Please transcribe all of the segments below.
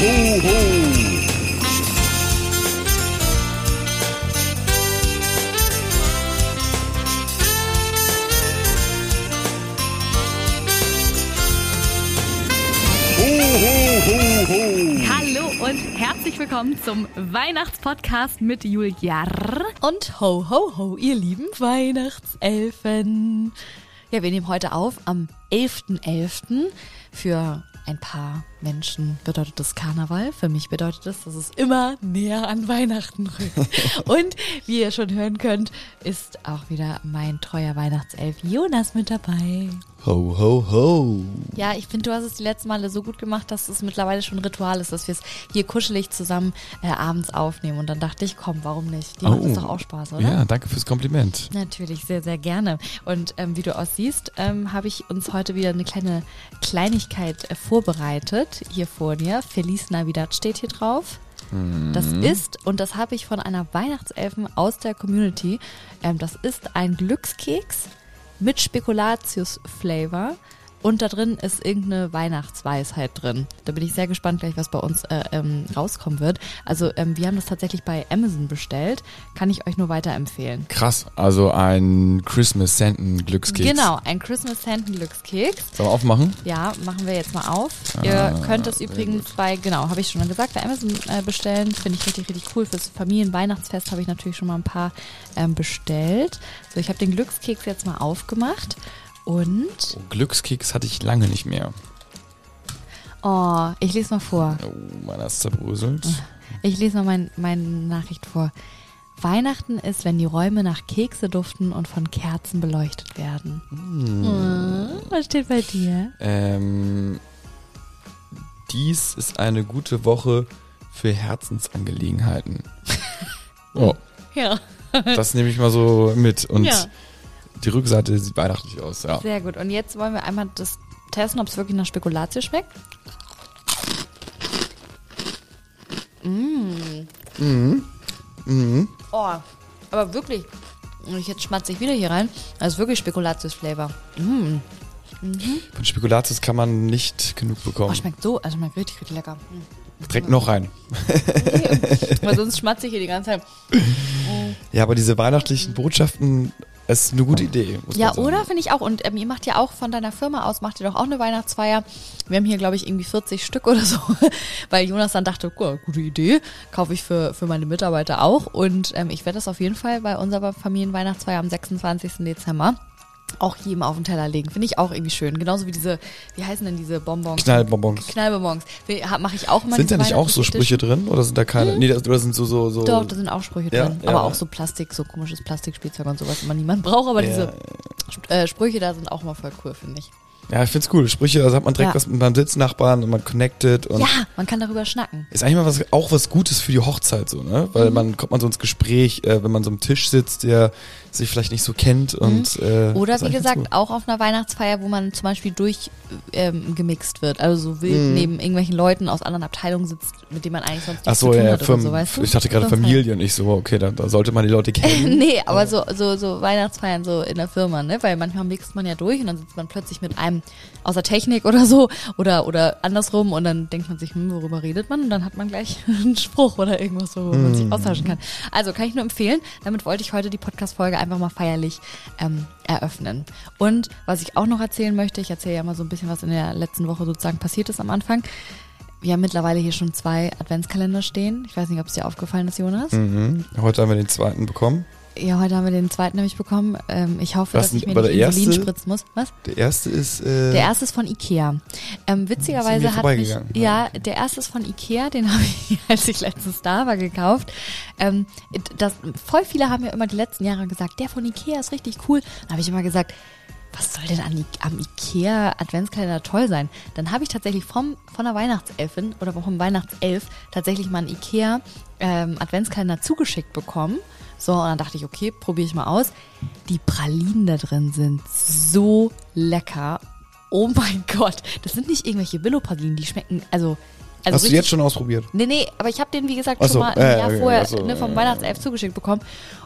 ho, ho. Hallo und herzlich willkommen zum Weihnachtspodcast mit Julia Und ho, ho, ho, ihr lieben Weihnachtselfen. Ja, wir nehmen heute auf am 11.11. Für ein paar Menschen bedeutet das Karneval. Für mich bedeutet das, dass es immer näher an Weihnachten rückt. Und wie ihr schon hören könnt, ist auch wieder mein treuer Weihnachtself Jonas mit dabei. Ho, ho, ho. Ja, ich finde, du hast es die letzten Male so gut gemacht, dass es mittlerweile schon Ritual ist, dass wir es hier kuschelig zusammen äh, abends aufnehmen. Und dann dachte ich, komm, warum nicht? Die macht es doch auch Spaß, oder? Ja, danke fürs Kompliment. Natürlich, sehr, sehr gerne. Und ähm, wie du aussiehst, ähm, habe ich uns heute wieder eine kleine Kleinigkeit äh, vorbereitet, hier vor dir. Feliz Navidad steht hier drauf. Das ist, und das habe ich von einer Weihnachtselfen aus der Community, ähm, das ist ein Glückskeks mit Spekulatius-Flavor. Und da drin ist irgendeine Weihnachtsweisheit drin. Da bin ich sehr gespannt gleich, was bei uns äh, ähm, rauskommen wird. Also ähm, wir haben das tatsächlich bei Amazon bestellt. Kann ich euch nur weiterempfehlen. Krass, also ein Christmas Senten Glückskeks. Genau, ein Christmas Sanden Glückskeks. Sollen wir aufmachen? Ja, machen wir jetzt mal auf. Ah, Ihr könnt es übrigens bei, genau, habe ich schon gesagt, bei Amazon äh, bestellen. Finde ich richtig, richtig cool. Fürs Familienweihnachtsfest habe ich natürlich schon mal ein paar ähm, bestellt. So, ich habe den Glückskeks jetzt mal aufgemacht. Und, Oh, Glückskeks hatte ich lange nicht mehr. oh, ich lese mal vor. Oh, meiner ist zerbröselt. Ich lese mal mein, meine Nachricht vor. Weihnachten ist, wenn die Räume nach Kekse duften und von Kerzen beleuchtet werden. Hm, Was steht bei dir? Ähm, dies ist eine gute Woche für Herzensangelegenheiten. Oh, Ja. das nehme ich mal so mit. Und Ja. Die Rückseite sieht weihnachtlich aus, ja. Sehr gut. Und jetzt wollen wir einmal das testen, ob es wirklich nach Spekulatius schmeckt. Mm. Oh, aber wirklich. Und ich jetzt schmatze ich wieder hier rein. Das ist wirklich Spekulatius-Flavor. Mm. Von Spekulatius kann man nicht genug Oh, bekommen. schmeckt so, also schmeckt richtig, richtig lecker. Direkt noch rein. Weil sonst schmatze ich hier die ganze Zeit. Ja, aber diese weihnachtlichen Botschaften, es ist eine gute Idee. Ja, oder? Finde ich auch. Und ähm, ihr macht ja auch von deiner Firma aus, macht ihr doch auch eine Weihnachtsfeier. Wir haben hier, glaube ich, irgendwie 40 Stück oder so. Weil Jonas dann dachte, "Cool, gute Idee, kaufe ich für, für meine Mitarbeiter auch. Und ähm, ich werde das auf jeden Fall bei unserer Familienweihnachtsfeier am 26. Dezember auch jedem auf den Teller legen. Finde ich auch irgendwie schön. Genauso wie diese, wie heißen denn diese Bonbons? Knallbonbons. Knallbonbons. Mache ich auch immer. Sind da nicht auch so Sprüche drin? Oder sind da keine? Nee, das, oder sind so, so, so. Hm? Doch, da sind auch Sprüche Ja, drin. ja. Aber auch so Plastik, so komisches Plastikspielzeug und sowas, was man niemand braucht. Aber Ja, diese äh, Sprüche da sind auch mal voll cool, finde ich. Ja, ich find's cool. Sprüche, also hat man direkt Ja. was mit seinem Sitznachbarn und man connected und Ja, man kann darüber schnacken. ist eigentlich mal was, auch was Gutes für die Hochzeit so, ne? Weil Mhm. man kommt man so ins Gespräch, äh, wenn man so am Tisch sitzt, der sich vielleicht nicht so kennt und äh, Mhm. Oder ist wie gesagt, cool. auch auf einer Weihnachtsfeier, wo man zum Beispiel durch ähm, wird. Also so wild Mhm. neben irgendwelchen Leuten aus anderen Abteilungen sitzt, mit denen man eigentlich sonst nichts so, zu tun ja, hat oder so, weißt du? ich dachte gerade. Familie und ich so, okay, da, da sollte man die Leute kennen. nee, aber so, so, so Weihnachtsfeiern so in der Firma, ne? Weil manchmal mixt man ja durch und dann sitzt man plötzlich mit einem aus der Technik oder so oder, oder andersrum und dann denkt man sich, hm, worüber redet man? Und dann hat man gleich einen Spruch oder irgendwas, worüber man sich austauschen kann. Also kann ich nur empfehlen. Damit wollte ich heute die Podcast-Folge einfach mal feierlich ähm, eröffnen. Und was ich auch noch erzählen möchte, ich erzähle ja mal so ein bisschen, was in der letzten Woche sozusagen passiert ist am Anfang. Wir haben mittlerweile hier schon zwei Adventskalender stehen. Ich weiß nicht, ob es dir aufgefallen ist, Jonas. Mhm. Heute haben wir den zweiten bekommen. Ja, heute haben wir den zweiten nämlich bekommen. Ähm, ich hoffe, Was dass ich mir nicht Insulin erste? spritzen muss. Was? Der erste ist äh, Der erste ist von Ikea. Ähm, witzigerweise hat mich, vorbeigegangen, ja, der erste ist von Ikea, den habe ich, als ich letztens da war, gekauft. Ähm, das, voll viele haben ja immer die letzten Jahre gesagt, der von Ikea ist richtig cool. Dann habe ich immer gesagt, was soll denn an, am Ikea Adventskalender toll sein? Dann habe ich tatsächlich vom, von der Weihnachtselfin oder vom Weihnachtself tatsächlich mal einen Ikea ähm, Adventskalender zugeschickt bekommen. So, und dann dachte ich, okay, probiere ich mal aus. Die Pralinen da drin sind so lecker. Oh mein Gott, das sind nicht irgendwelche Billo-Pralinen, die schmecken, also. also Hast du richtig- jetzt schon ausprobiert? Nee, nee, aber ich habe den, wie gesagt, Ach schon so, mal ein äh, Jahr vorher so, ne, vom äh, Weihnachtself zugeschickt bekommen.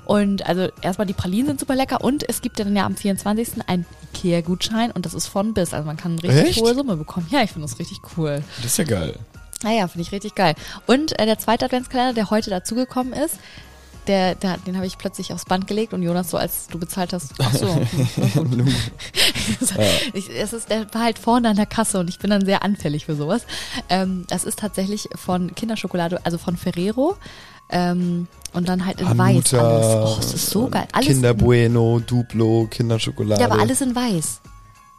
Und also erstmal die Pralinen sind super lecker und es gibt dann ja am 24. einen Ikea-Gutschein und das ist von bis. Also man kann eine richtig Echt? hohe Summe bekommen. Ja, ich finde das richtig cool. Das ist ja geil. Naja, finde ich richtig geil. Und äh, der zweite Adventskalender, der heute dazugekommen ist, der, der, den habe ich plötzlich aufs Band gelegt und Jonas so, als du bezahlt hast, ach so. ich, es ist, der war halt vorne an der Kasse und ich bin dann sehr anfällig für sowas. Ähm, das ist tatsächlich von Kinderschokolade, also von Ferrero. Ähm, und dann halt in weiß Hanuta, alles. Oh, es ist so geil. Alles, Kinder Bueno, Duplo, Kinderschokolade. ja, aber alles in weiß.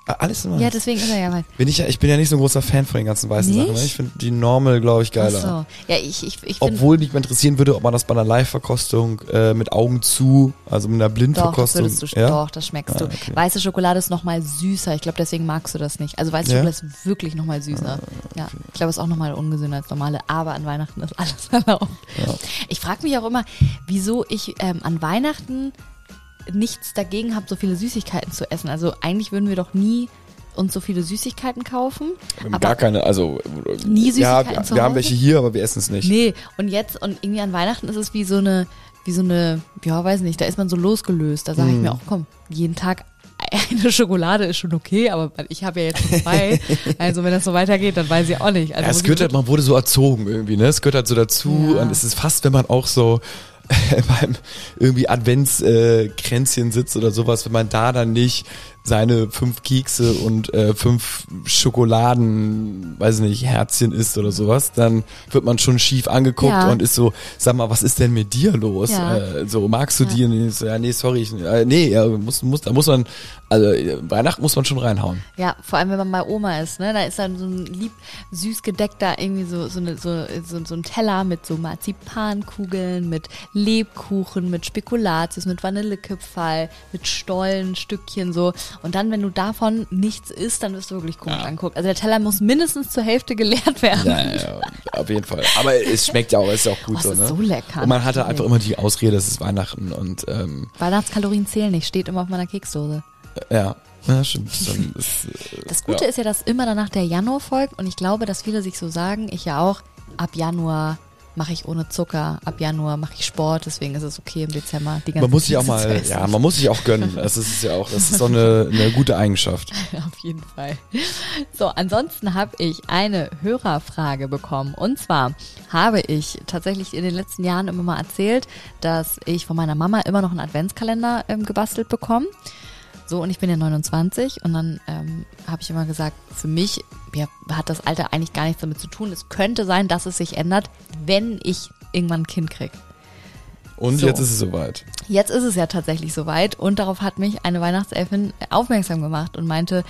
Ah, alles immer. Ja, deswegen ist er ja weiß. bin ich ja, ich bin ja nicht so ein großer Fan von den ganzen weißen Nicht? Sachen. Ne? Ich finde die Normal, glaube ich, Ach geiler. so. Ja, ich, ich, ich Obwohl mich mal interessieren würde, ob man das bei einer Live-Verkostung äh, mit Augen zu, also mit einer Doch, das Blindverkostung. du, ja? doch, das schmeckst Ah, du. okay. Weiße Schokolade ist nochmal süßer. Ich glaube, deswegen magst du das nicht. Also weiße Ja? Ah, Schokolade ist wirklich nochmal süßer. Ja, ich glaube, es ist auch nochmal ungesünder als normale. Aber an Weihnachten ist alles erlaubt. Ich frage mich auch immer, wieso ich ähm, an Weihnachten nichts dagegen habe, so viele Süßigkeiten zu essen. Also eigentlich würden wir doch nie uns so viele Süßigkeiten kaufen. Wir gar keine, also Nie ja, Süßigkeiten wir, zu wir haben welche hier, aber wir essen es nicht. Nee, und jetzt, und irgendwie an Weihnachten ist es wie so eine, wie so eine, ja, weiß nicht, da ist man so losgelöst. Da sage ich mir auch, komm, jeden Tag eine Schokolade ist schon okay, aber ich habe ja jetzt schon zwei. also wenn das so weitergeht, dann weiß ich auch nicht. Also Ja, es gehört halt, man wurde so erzogen irgendwie, ne? Es gehört halt so dazu Ja. und es ist fast, wenn man auch so beim irgendwie Adventskränzchen sitzt oder sowas, wenn man da dann nicht seine fünf Kekse und äh, fünf Schokoladen, weiß nicht, Herzchen isst oder sowas, dann wird man schon schief angeguckt Ja. und ist so, sag mal, was ist denn mit dir los? Ja. Äh, so, magst du Ja. die? Und ich so, ja, nee, sorry, ich, äh, nee, ja, muss, muss, da muss man, also Weihnachten muss man schon reinhauen. Ja, vor allem wenn man bei Oma ist, ne? Da ist dann so ein lieb süß gedeckter irgendwie so so, eine, so, so so ein Teller mit so Marzipankugeln, mit Lebkuchen, mit Spekulatius, mit Vanillekipferl, mit Stollenstückchen so. Und dann, wenn du davon nichts isst, dann wirst du wirklich komisch Ja. anguckt. Also der Teller muss mindestens zur Hälfte geleert werden. Ja, ja, auf jeden Fall. Aber es schmeckt ja auch, ist ja auch gut Oh, es so, ist ne? so lecker. Und man hatte Natürlich. einfach immer die Ausrede, es ist Weihnachten und ähm, Weihnachtskalorien zählen nicht, steht immer auf meiner Keksdose. ja, ja, stimmt. Ist, äh, Das Gute ja. ist ja, dass immer danach der Januar folgt und ich glaube, dass viele sich so sagen, ich ja auch, ab Januar mache ich ohne Zucker, ab Januar mache ich Sport, deswegen ist es okay im Dezember die ganzen man muss sich auch mal, ja, man muss sich auch gönnen. Das ist ja auch, das ist auch eine, eine gute Eigenschaft. Auf jeden Fall. So, ansonsten habe ich eine Hörerfrage bekommen. Und zwar habe ich tatsächlich in den letzten Jahren immer mal erzählt, dass ich von meiner Mama immer noch einen Adventskalender ähm, gebastelt bekomme. So, und ich bin ja 29 und dann ähm, habe ich immer gesagt, für mich ja, hat das Alter eigentlich gar nichts damit zu tun. Es könnte sein, dass es sich ändert, wenn ich irgendwann ein Kind kriege. Und So. jetzt ist es soweit. Jetzt ist es ja tatsächlich soweit und darauf hat mich eine Weihnachtselfin aufmerksam gemacht und meinte,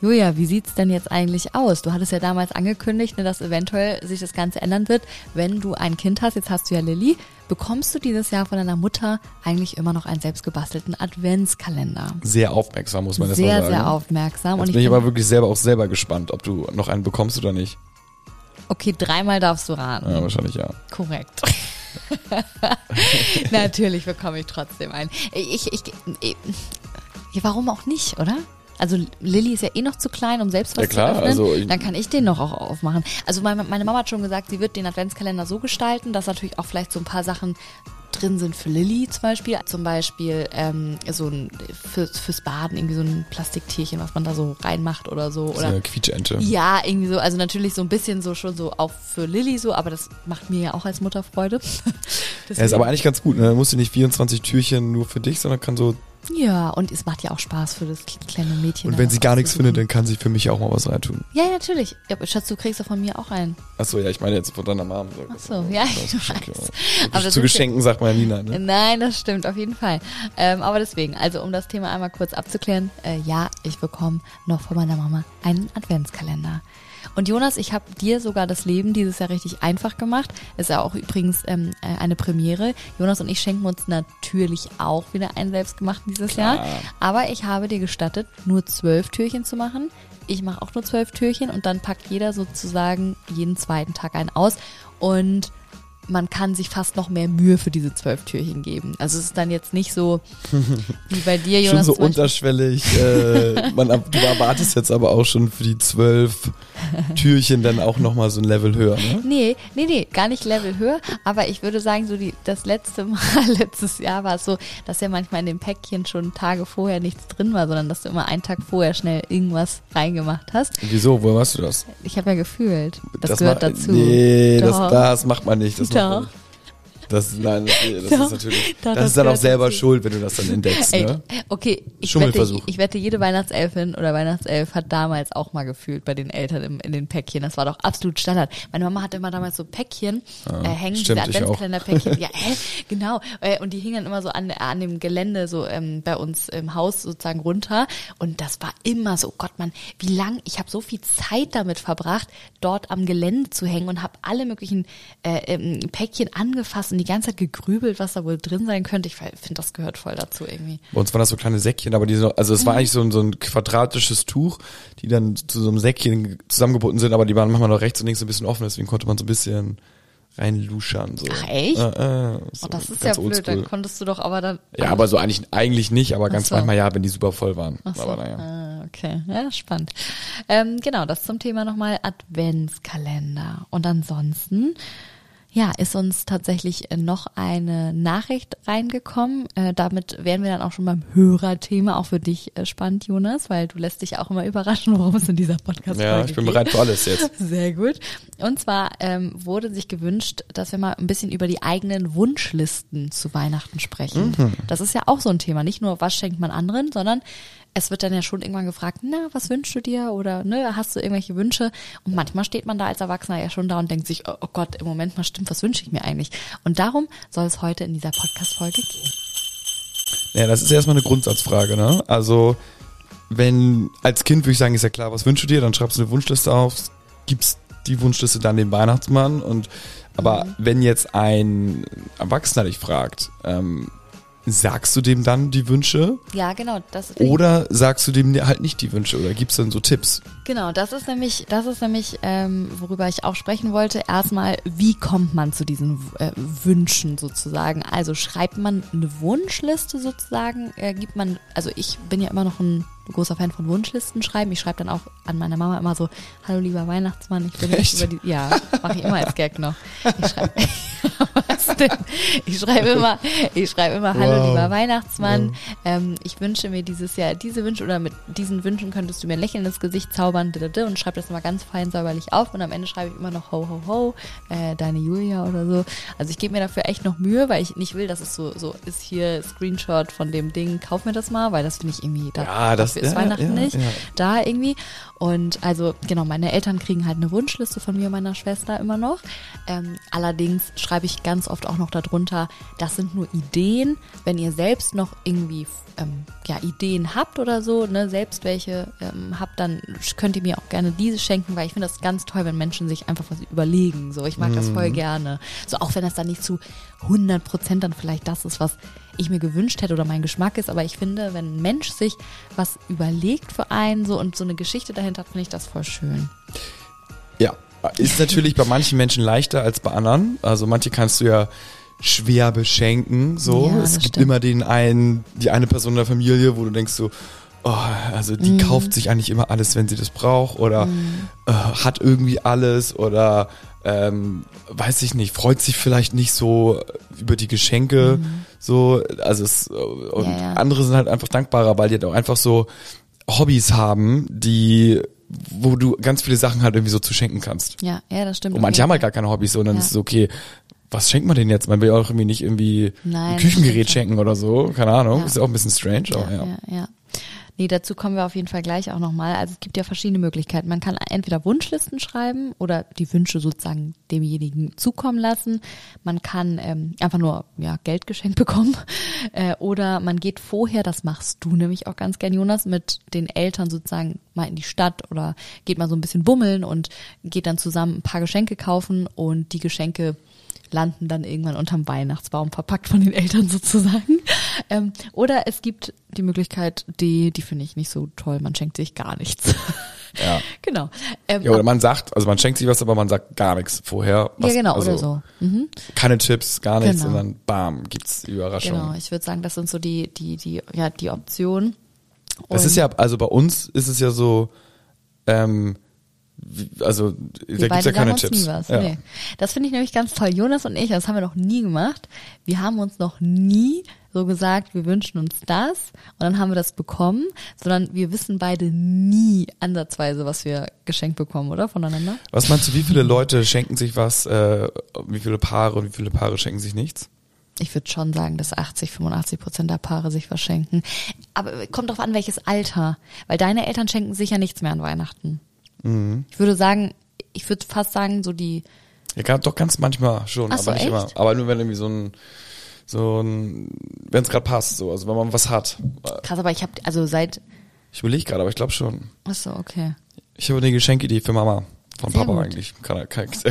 Julia, wie sieht's denn jetzt eigentlich aus? Du hattest ja damals angekündigt, ne, dass eventuell sich das Ganze ändern wird, wenn du ein Kind hast. Jetzt hast du ja Lilly. Bekommst du dieses Jahr von deiner Mutter eigentlich immer noch einen selbstgebastelten Adventskalender? Sehr aufmerksam, muss man das mal Sehr, sagen. sehr aufmerksam. Jetzt und ich bin ich bin, aber wirklich selber auch selber gespannt, ob du noch einen bekommst oder nicht. okay, dreimal darfst du raten. Ja, wahrscheinlich ja. Korrekt. Natürlich bekomme ich trotzdem einen. Ich, ich, ich, warum auch nicht, oder? Also Lilly ist ja eh noch zu klein, um selbst was Ja, klar, zu öffnen. also Dann kann ich den noch auch aufmachen. Also meine, meine Mama hat schon gesagt, sie wird den Adventskalender so gestalten, dass natürlich auch vielleicht so ein paar Sachen drin sind für Lilly zum Beispiel. Zum Beispiel ähm, so ein für, fürs Baden irgendwie so ein Plastiktierchen, was man da so reinmacht oder so. Oder eine Quietschente. ja, irgendwie so, also natürlich so ein bisschen so schon so auch für Lilly so, aber das macht mir ja auch als Mutter Freude. Er ist aber eigentlich ganz gut, ne? Du musst nicht 24 Türchen nur für dich, sondern kann so. ja, und es macht ja auch Spaß für das kleine Mädchen. Und da wenn sie gar nichts findet, dann kann sie für mich auch mal was reintun. Ja, natürlich. Ja, Schatz, du kriegst ja von mir auch einen. Achso, ja, ich meine jetzt von deiner Mom. Ach so, ja, ich weiß. Aber Zu Geschenken sagt man ja nie nein, ne? Nein, das stimmt, auf jeden Fall. Ähm, aber deswegen, also um das Thema einmal kurz abzuklären, äh, ja, ich bekomme noch von meiner Mama einen Adventskalender. Und Jonas, ich habe dir sogar das Leben dieses Jahr richtig einfach gemacht. Ist ja auch übrigens ähm, äh, eine Premiere. Jonas und ich schenken uns natürlich auch wieder einen selbstgemachten dieses Klar. Jahr. Aber ich habe dir gestattet, nur zwölf Türchen zu machen. Ich mache auch nur zwölf Türchen und dann packt jeder sozusagen jeden zweiten Tag einen aus. Und man kann sich fast noch mehr Mühe für diese zwölf Türchen geben. Also es ist dann jetzt nicht so wie bei dir, Schon Jonas. so zum Beispiel. unterschwellig. Äh, man, du erwartest jetzt aber auch schon für die zwölf Türchen dann auch nochmal so ein Level höher, ne? Nee, nee, nee, gar nicht Level höher. Aber ich würde sagen, so die, das letzte Mal, letztes Jahr war es so, dass ja manchmal in dem Päckchen schon Tage vorher nichts drin war, sondern dass du immer einen Tag vorher schnell irgendwas reingemacht hast. Wieso? Woher machst du das? Ich habe ja gefühlt. Das, gehört ma- dazu. Nee, das, Doch. das macht man nicht. Das macht man Doch. nicht. Das, nein, das Doch. ist natürlich, Doch, das das ist dann auch selber dazu. schuld, wenn du das dann entdeckst, Ey, ne? okay, ich wette, Schummelversuch. ich wette, jede Weihnachtselfin oder Weihnachtself hat damals auch mal gefühlt bei den Eltern im, in den Päckchen. Das war doch absolut Standard. Meine Mama hatte immer damals so Päckchen äh, hängen, stimmt, diese. Adventskalender-Päckchen. ja, hä? genau. Äh, und die hingen dann immer so an, an dem Gelände so ähm, bei uns im Haus sozusagen runter. Und das war immer so, oh Gott, man, wie lang, ich habe so viel Zeit damit verbracht, dort am Gelände zu hängen und habe alle möglichen äh, ähm, Päckchen angefasst und die ganze Zeit gegrübelt, was da wohl drin sein könnte. Ich finde, das gehört voll dazu irgendwie. Bei uns waren das so kleine Säckchen, aber die so, also es war eigentlich so ein, so ein quadratisches Tuch, die dann zu so einem Säckchen zusammengebunden sind, aber die waren manchmal noch rechts und links so ein bisschen offen, deswegen konnte man so ein bisschen reinluschern. So. Ach, echt? Äh, äh, so Oh, das ist ja blöd, oldschool. dann konntest du doch aber dann. Ja, aber so eigentlich, eigentlich nicht, aber ganz so. manchmal ja, wenn die super voll waren. Ach so. Aber naja. Ah, okay, ja, spannend. Ähm, genau, das zum Thema nochmal Adventskalender. Und ansonsten, ja, ist uns tatsächlich äh, noch eine Nachricht reingekommen. Äh, damit wären wir dann auch schon beim Hörerthema, auch für dich äh, spannend, Jonas, weil du lässt dich auch immer überraschen, worum es in dieser Podcast-Folge Ja, ich bin geht. bereit für alles jetzt. Sehr gut. Und zwar ähm, wurde sich gewünscht, dass wir mal ein bisschen über die eigenen Wunschlisten zu Weihnachten sprechen. Das ist ja auch so ein Thema. Nicht nur, was schenkt man anderen, sondern es wird dann ja schon irgendwann gefragt, na, was wünschst du dir? Oder ne, hast du irgendwelche Wünsche? Und manchmal steht man da als Erwachsener ja schon da und denkt sich, oh, oh Gott, im Moment mal stimmt, was wünsche ich mir eigentlich? Und darum soll es heute in dieser Podcast-Folge gehen. Ja, das ist erstmal eine Grundsatzfrage, ne? Also, wenn, als Kind würde ich sagen, ist ja klar, was wünschst du dir? Dann schreibst du eine Wunschliste auf, gibst die Wunschliste dann dem Weihnachtsmann und, aber wenn jetzt ein Erwachsener dich fragt, ähm, sagst du dem dann die Wünsche Ja, genau. Das oder sagst du dem halt nicht die Wünsche oder gibst dann so Tipps? Genau, das ist nämlich, das ist nämlich, ähm, worüber ich auch sprechen wollte. Erstmal, wie kommt man zu diesen äh, Wünschen sozusagen? Also schreibt man eine Wunschliste sozusagen, äh, gibt man, also ich bin ja immer noch ein großer Fan von Wunschlisten schreiben. Ich schreibe dann auch an meine Mama immer so, hallo lieber Weihnachtsmann, ich bin Echt? über die, ja, mache ich immer als Gag noch. Ich schreibe, was denn? Ich schreibe immer, ich schreibe immer, hallo Wow. lieber Weihnachtsmann, ähm, ich wünsche mir dieses Jahr diese Wünsche oder mit diesen Wünschen könntest du mir ein Lächeln ins Gesicht zaubern didede, und schreibe das immer ganz fein säuberlich auf und am Ende schreibe ich immer noch ho ho ho, äh, deine Julia oder so. Also ich gebe mir dafür echt noch Mühe, weil ich nicht will, dass es so so ist hier Screenshot von dem Ding, kauf mir das mal, weil das finde ich irgendwie da, Ja, das- ist ja, Weihnachten ja, nicht da irgendwie. Und also, genau, meine Eltern kriegen halt eine Wunschliste von mir und meiner Schwester immer noch. Ähm, allerdings schreibe ich ganz oft auch noch darunter, das sind nur Ideen. Wenn ihr selbst noch irgendwie ähm, ja, Ideen habt oder so, ne, selbst welche ähm, habt, dann könnt ihr mir auch gerne diese schenken, weil ich finde das ganz toll, wenn Menschen sich einfach was überlegen. So, ich mag das voll gerne. So, auch wenn das dann nicht zu 100 Prozent dann vielleicht das ist, was ich mir gewünscht hätte oder mein Geschmack ist, aber ich finde, wenn ein Mensch sich was überlegt für einen so und so eine Geschichte dahinter hat, finde ich das voll schön. Ja, ist natürlich bei manchen Menschen leichter als bei anderen. Also manche kannst du ja schwer beschenken. So, Ja, es gibt stimmt. immer den einen, die eine Person in der Familie, wo du denkst so, oh, also die kauft sich eigentlich immer alles, wenn sie das braucht oder äh, hat irgendwie alles oder ähm, weiß ich nicht, freut sich vielleicht nicht so über die Geschenke. So, also es, und Ja, ja. andere sind halt einfach dankbarer, weil die halt auch einfach so Hobbys haben, die wo du ganz viele Sachen halt irgendwie so zu schenken kannst. Ja, ja, das stimmt. Und manche auf haben halt gar keine Hobbys, sondern Ja. es ist okay, was schenkt man denn jetzt? Man will ja auch irgendwie nicht irgendwie Nein, ein Küchengerät schenken oder so, keine Ahnung. Ja. Ist ja auch ein bisschen strange, aber ja. Ja, ja, ja. Nee, dazu kommen wir auf jeden Fall gleich auch nochmal. Also es gibt ja verschiedene Möglichkeiten. Man kann entweder Wunschlisten schreiben oder die Wünsche sozusagen demjenigen zukommen lassen. Man kann ähm, einfach nur ja, Geld geschenkt bekommen. Äh, oder man geht vorher, das machst du nämlich auch ganz gern, Jonas, mit den Eltern sozusagen mal in die Stadt oder geht mal so ein bisschen bummeln und geht dann zusammen ein paar Geschenke kaufen und die Geschenke landen dann irgendwann unterm Weihnachtsbaum verpackt von den Eltern sozusagen. Ähm, oder es gibt die Möglichkeit, die, die finde ich nicht so toll, man schenkt sich gar nichts. Ja. Genau. Ähm, Ja, oder man sagt, also man schenkt sich was, aber man sagt gar nichts vorher. Was, ja, genau, also oder so. Mhm. Keine Tipps, gar nichts, Genau. sondern bam, gibt's die Überraschung. Genau, ich würde sagen, das sind so die, die, die, ja, die Optionen. Es Und- ist ja, also bei uns ist es ja so, ähm, also Wir da gibt's ja beide keine Tipps. nie was. Ja. Nee. Das finde ich nämlich ganz toll. Jonas und ich, das haben wir noch nie gemacht. Wir haben uns noch nie so gesagt, wir wünschen uns das und dann haben wir das bekommen, sondern wir wissen beide nie ansatzweise, was wir geschenkt bekommen, oder? Voneinander? Was meinst du, wie viele Leute schenken sich was, äh, wie viele Paare und wie viele Paare schenken sich nichts? Ich würde schon sagen, dass 80, 85 Prozent der Paare sich was schenken. Aber kommt drauf an, welches Alter. Weil deine Eltern schenken sicher nichts mehr an Weihnachten. Mhm. Ich würde sagen, ich würde fast sagen, so die, Ja, doch ganz manchmal schon, Ach so, aber nicht echt? immer. Aber nur wenn irgendwie so ein, so ein, wenn es gerade passt, so, also wenn man was hat. krass, aber ich habe, also seit, Ich überlege gerade, aber ich glaube schon. ach so, okay. Ich habe eine Geschenkidee für Mama. Von Sehr Papa gut. eigentlich. Kann, kann,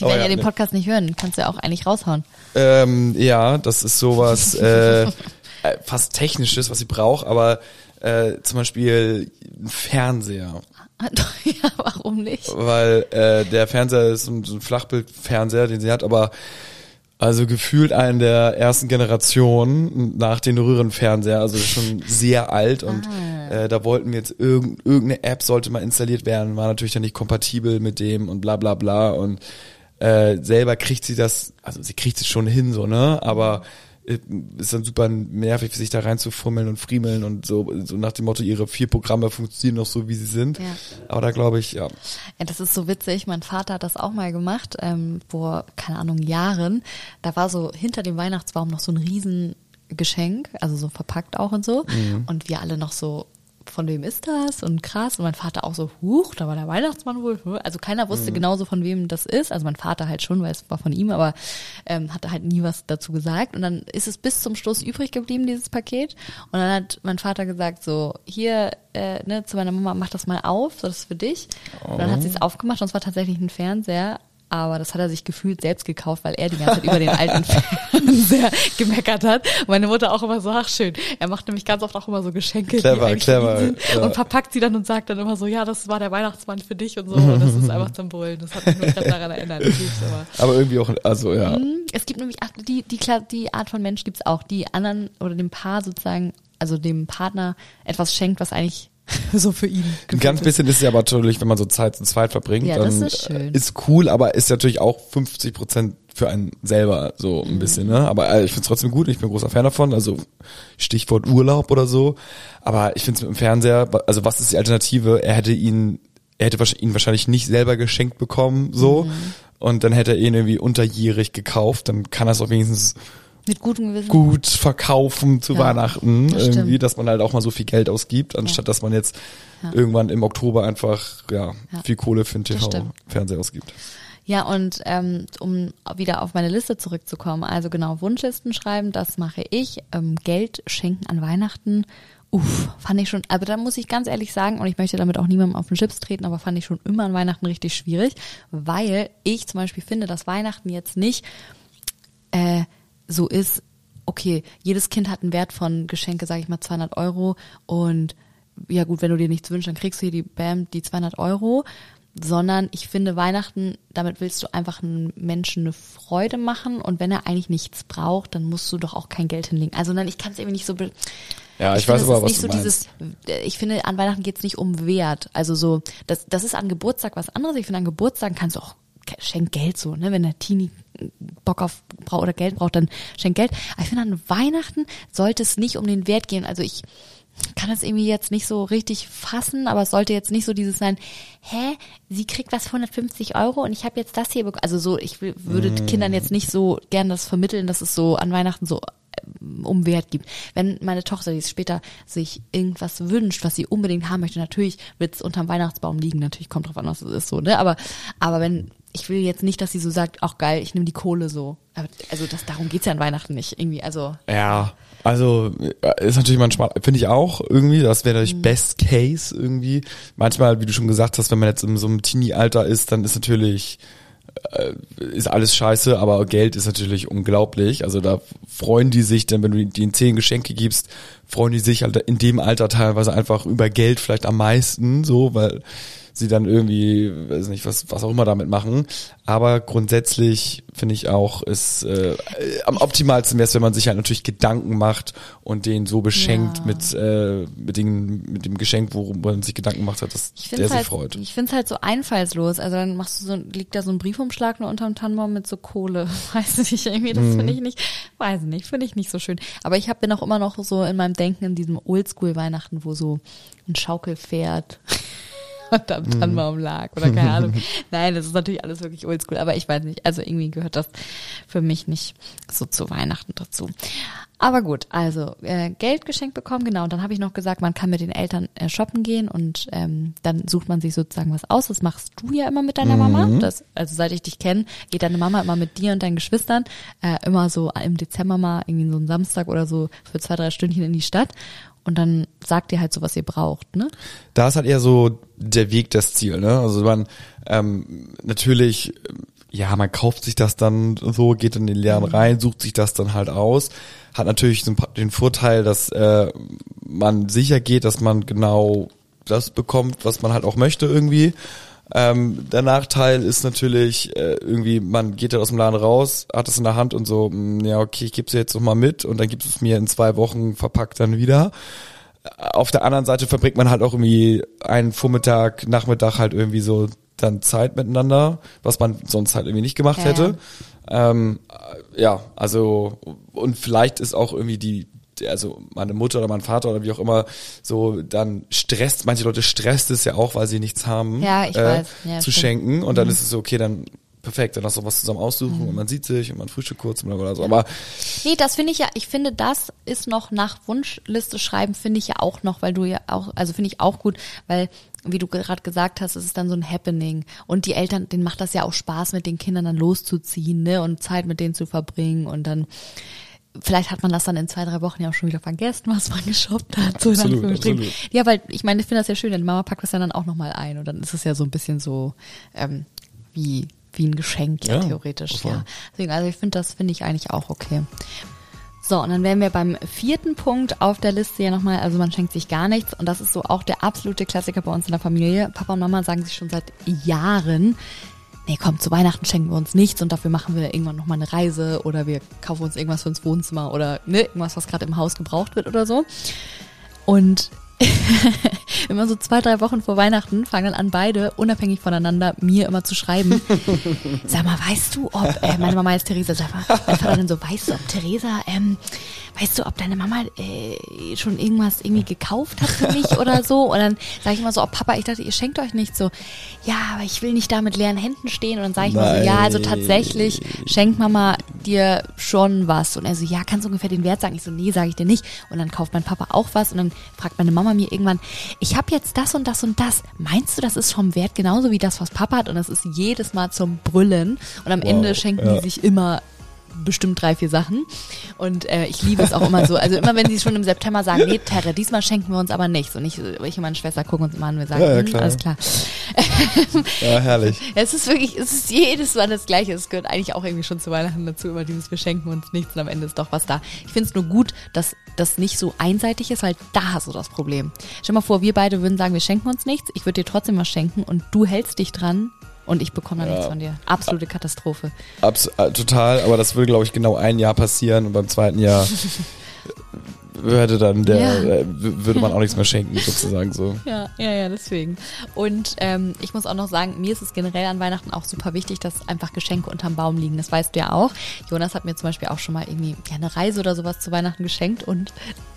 Die Aber werden ja, den ne. Podcast nicht hören, kannst du ja auch eigentlich raushauen. Ähm, ja, das ist sowas äh, äh, fast Technisches, was sie braucht, aber äh, zum Beispiel ein Fernseher. ja, warum nicht? Weil äh, der Fernseher ist so ein, so ein Flachbildfernseher, den sie hat, aber also gefühlt einen der ersten Generation nach den Röhrenfernseher, also schon sehr alt und äh, da wollten wir jetzt irgend, irgendeine App sollte mal installiert werden, war natürlich dann nicht kompatibel mit dem und bla bla bla. Und äh, selber kriegt sie das, also sie kriegt es schon hin so, ne, aber äh, ist dann super nervig, sich da reinzufummeln und friemeln und so, so nach dem Motto, ihre vier Programme funktionieren noch so, wie sie sind. Ja. Aber da glaube ich, ja, Ja, das ist so witzig. Mein Vater hat das auch mal gemacht, ähm, vor, keine Ahnung, Jahren. Da war so hinter dem Weihnachtsbaum noch so ein Riesengeschenk, also so verpackt auch und so. Und wir alle noch so, von wem ist das? Und krass. Und mein Vater auch so, huch, da war der Weihnachtsmann wohl. Also keiner wusste genauso, von wem das ist. Also mein Vater halt schon, weil es war von ihm, aber ähm, hatte halt nie was dazu gesagt. Und dann ist es bis zum Schluss übrig geblieben, dieses Paket. Und dann hat mein Vater gesagt, so, hier, äh, ne, zu meiner Mama, mach das mal auf, so, das ist für dich. Und dann hat sie es aufgemacht und es war tatsächlich ein Fernseher. Aber das hat er sich gefühlt selbst gekauft, weil er die ganze Zeit über den alten Fernseher gemeckert hat. Meine Mutter auch immer so, ach schön. Er macht nämlich ganz oft auch immer so Geschenke, Clever, clever, ja. und verpackt sie dann und sagt dann immer so, ja, das war der Weihnachtsmann für dich und so. Und das ist einfach zum Brüllen. Das hat mich nur gerade daran erinnert. Aber. irgendwie auch, also ja. Mhm. Es gibt nämlich, ach, die, die, die Art von Mensch gibt's auch, die anderen oder dem Paar sozusagen, also dem Partner etwas schenkt, was eigentlich so für ihn Ein ganz bisschen ist es ja aber natürlich, wenn man so Zeit zu zweit verbringt, Ja, dann das ist schön. äh, ist cool, aber ist natürlich auch 50 Prozent für einen selber so ein bisschen, ne? Aber äh, ich find's trotzdem gut, ich bin großer Fan davon, also Stichwort Urlaub oder so. Aber ich find's mit dem Fernseher, also was ist die Alternative? Er hätte ihn, er hätte ihn wahrscheinlich nicht selber geschenkt bekommen, so. Mhm. Und dann hätte er ihn irgendwie unterjährig gekauft, dann kann er es auch wenigstens Mit gutem Gewissen. gut verkaufen zu Ja, Weihnachten das irgendwie, stimmt. dass man halt auch mal so viel Geld ausgibt, anstatt dass man jetzt irgendwann im Oktober einfach ja, Ja. viel Kohle für den. TV-Fernseher ausgibt. Ja, und ähm, um wieder auf meine Liste zurückzukommen, also genau, Wunschlisten schreiben, das mache ich. Ähm, Geld schenken an Weihnachten, uff, fand ich schon, aber da muss ich ganz ehrlich sagen, und ich möchte damit auch niemandem auf den Chips treten, aber fand ich schon immer an Weihnachten richtig schwierig, weil ich zum Beispiel finde, dass Weihnachten jetzt nicht äh, so ist, okay, jedes Kind hat einen Wert von Geschenke, sage ich mal, 200 Euro und ja gut, wenn du dir nichts wünschst, dann kriegst du hier die Bam, die 200 Euro, sondern ich finde Weihnachten, damit willst du einfach einem Menschen eine Freude machen und wenn er eigentlich nichts braucht, dann musst du doch auch kein Geld hinlegen. Also nein, ich kann es irgendwie nicht so Ja, ich, finde, weiß es aber, was nicht du so meinst. dieses, ich finde, an Weihnachten geht es nicht um Wert. Also so, das, das ist an Geburtstag was anderes. Ich finde, an Geburtstag kannst du auch schenk Geld so, ne? Wenn der Teenie Bock auf braucht oder Geld braucht, dann schenk Geld. Aber ich finde, an Weihnachten sollte es nicht um den Wert gehen. Also ich kann das irgendwie jetzt nicht so richtig fassen, aber es sollte jetzt nicht so dieses sein, hä, sie kriegt was für 150 Euro und ich habe jetzt das hier bekommen. Also so, ich würde Mm. Kindern jetzt nicht so gern das vermitteln, dass es so an Weihnachten so ähm, um Wert gibt. Wenn meine Tochter, die später sich irgendwas wünscht, was sie unbedingt haben möchte, natürlich wird es unterm Weihnachtsbaum liegen, natürlich kommt drauf an, was es ist so, ne? Aber, aber wenn, ich will jetzt nicht, dass sie so sagt, auch geil, ich nehme die Kohle so. Aber, also das, darum geht's ja an Weihnachten nicht. Irgendwie, also Ja, also äh, ist natürlich manchmal, finde ich auch irgendwie, das wäre Mhm. natürlich Best Case irgendwie. Manchmal, wie du schon gesagt hast, wenn man jetzt in so einem Teenie-Alter ist, dann ist natürlich äh, ist alles scheiße, aber Geld ist natürlich unglaublich. Also da freuen die sich, denn wenn du ihnen zehn Geschenke gibst, freuen die sich halt in dem Alter teilweise einfach über Geld vielleicht am meisten, so, weil sie dann irgendwie, weiß nicht, was, was auch immer damit machen. Aber grundsätzlich finde ich auch, ist äh, am optimalsten wäre es, wenn man sich halt natürlich Gedanken macht und den so beschenkt Ja. mit, äh, mit, den, mit dem Geschenk, worum man sich Gedanken gemacht hat, dass der finde sich halt, freut. ich find's halt so einfallslos. Also dann machst du so, liegt da so ein Briefumschlag nur unterm Tannenbaum mit so Kohle. Weiß nicht, irgendwie, das Mhm. finde ich nicht, weiß nicht, finde ich nicht so schön. Aber ich hab, bin auch immer noch so in meinem Denken in diesem Oldschool-Weihnachten, wo so ein Schaukelpferd unterm Mhm. Tannenbaum lag oder keine Ahnung. Nein, das ist natürlich alles wirklich oldschool, aber ich weiß nicht, also irgendwie gehört das für mich nicht so zu Weihnachten dazu. Aber gut, also äh, Geld geschenkt bekommen, genau. Und dann habe ich noch gesagt, man kann mit den Eltern äh, shoppen gehen und ähm, dann sucht man sich sozusagen was aus. Das machst du ja immer mit deiner Mama. Das, also seit ich dich kenne, geht deine Mama immer mit dir und deinen Geschwistern äh, immer so im Dezember mal irgendwie so einen Samstag oder so für zwei, drei Stündchen in die Stadt. Und dann sagt ihr halt so, was ihr braucht, ne? da ist halt eher so der Weg das Ziel, ne? Also man ähm, natürlich, ja, man kauft sich das dann so, geht in den Lehren rein, sucht sich das dann halt aus, hat natürlich den Vorteil, dass äh, man sicher geht, dass man genau das bekommt, was man halt auch möchte irgendwie. Ähm, der Nachteil ist natürlich äh, irgendwie, man geht halt aus dem Laden raus, hat es in der Hand und so, mh, ja okay, ich gebe es jetzt noch mal mit und dann gibt es mir in zwei Wochen verpackt dann wieder auf der anderen Seite verbringt man halt auch irgendwie einen Vormittag, Nachmittag halt irgendwie so dann Zeit miteinander, was man sonst halt irgendwie nicht gemacht Ja, hätte. Ähm, äh, ja, also und vielleicht ist auch irgendwie die also meine Mutter oder mein Vater oder wie auch immer so dann stresst manche Leute stresst es ja auch weil sie nichts haben äh, Ja, ich weiß. Ja, zu stimmt. schenken und dann ist es so okay dann perfekt dann hast du was zusammen aussuchen und man sieht sich und man frühstückt kurz oder so aber Nee, das finde ich ja, ich finde, das ist noch nach Wunschliste schreiben, finde ich ja auch noch, weil du ja auch, also finde ich auch gut, weil, wie du gerade gesagt hast, es ist dann so ein Happening. Und die Eltern, denen macht das ja auch Spaß, mit den Kindern dann loszuziehen, ne, und Zeit mit denen zu verbringen und dann, vielleicht hat man das dann in zwei, drei Wochen ja auch schon wieder vergessen, was man geshoppt hat. So Absolut, absolut. Ja, weil ich meine, ich finde das ja schön, denn Mama packt das ja dann auch nochmal ein und dann ist es ja so ein bisschen so, ähm, wie, wie ein Geschenk, ja, Ja, theoretisch, voll. ja. Deswegen, also ich finde, das finde ich eigentlich auch okay. So, und dann wären wir beim vierten Punkt auf der Liste ja nochmal, also man schenkt sich gar nichts und das ist so auch der absolute Klassiker bei uns in der Familie. Papa und Mama sagen sich schon seit Jahren, nee, komm, zu Weihnachten schenken wir uns nichts und dafür machen wir irgendwann nochmal eine Reise oder wir kaufen uns irgendwas für ins Wohnzimmer oder ne, irgendwas, was gerade im Haus gebraucht wird oder so. Und immer so zwei, drei Wochen vor Weihnachten fangen dann an, beide unabhängig voneinander mir immer zu schreiben. Sag mal, weißt du, ob, äh, meine Mama ist Theresa, sag mal, mein Vater dann so, weißt du, ob Theresa, ähm, weißt du, ob deine Mama äh, schon irgendwas irgendwie gekauft hat für mich oder so? Und dann sage ich immer so, oh Papa, ich dachte, ihr schenkt euch nicht so. Ja, aber ich will nicht da mit leeren Händen stehen. Und dann sage ich mal so, ja, also tatsächlich schenkt Mama dir schon was. Und er so, ja, kannst du ungefähr den Wert sagen? Ich so, nee, sage ich dir nicht. Und dann kauft mein Papa auch was und dann fragt meine Mama mir irgendwann, ich habe jetzt das und das und das. Meinst du, das ist vom Wert genauso wie das, was Papa hat? Und das ist jedes Mal zum Brüllen. Und am Ende schenken ja. die sich immer bestimmt drei, vier Sachen. Und äh, ich liebe es auch immer so. Also immer wenn sie schon im September sagen, nee, Terre, diesmal schenken wir uns aber nichts. Und ich, ich und meine Schwester gucken uns immer an und wir sagen, Ja, ja, hm, klar. alles klar. ja herrlich Es ist wirklich, es ist jedes Mal das Gleiche. Es gehört eigentlich auch irgendwie schon zu Weihnachten dazu, immer dieses Wir schenken uns nichts und am Ende ist doch was da. Ich finde es nur gut, dass das nicht so einseitig ist, weil da hast du das Problem. Stell mal vor, wir beide würden sagen, wir schenken uns nichts, ich würde dir trotzdem was schenken und du hältst dich dran und ich bekomme dann Ja. nichts von dir. Absolute Katastrophe. Abs äh, total, aber das würde, glaube ich, genau ein Jahr passieren und beim zweiten Jahr würde dann der, Ja. äh, würde man auch nichts mehr schenken, sozusagen so. Ja, ja, ja, deswegen. Und ähm, ich muss auch noch sagen, mir ist es generell an Weihnachten auch super wichtig, dass einfach Geschenke unterm Baum liegen. Das weißt du ja auch. Jonas hat mir zum Beispiel auch schon mal irgendwie ja, eine Reise oder sowas zu Weihnachten geschenkt und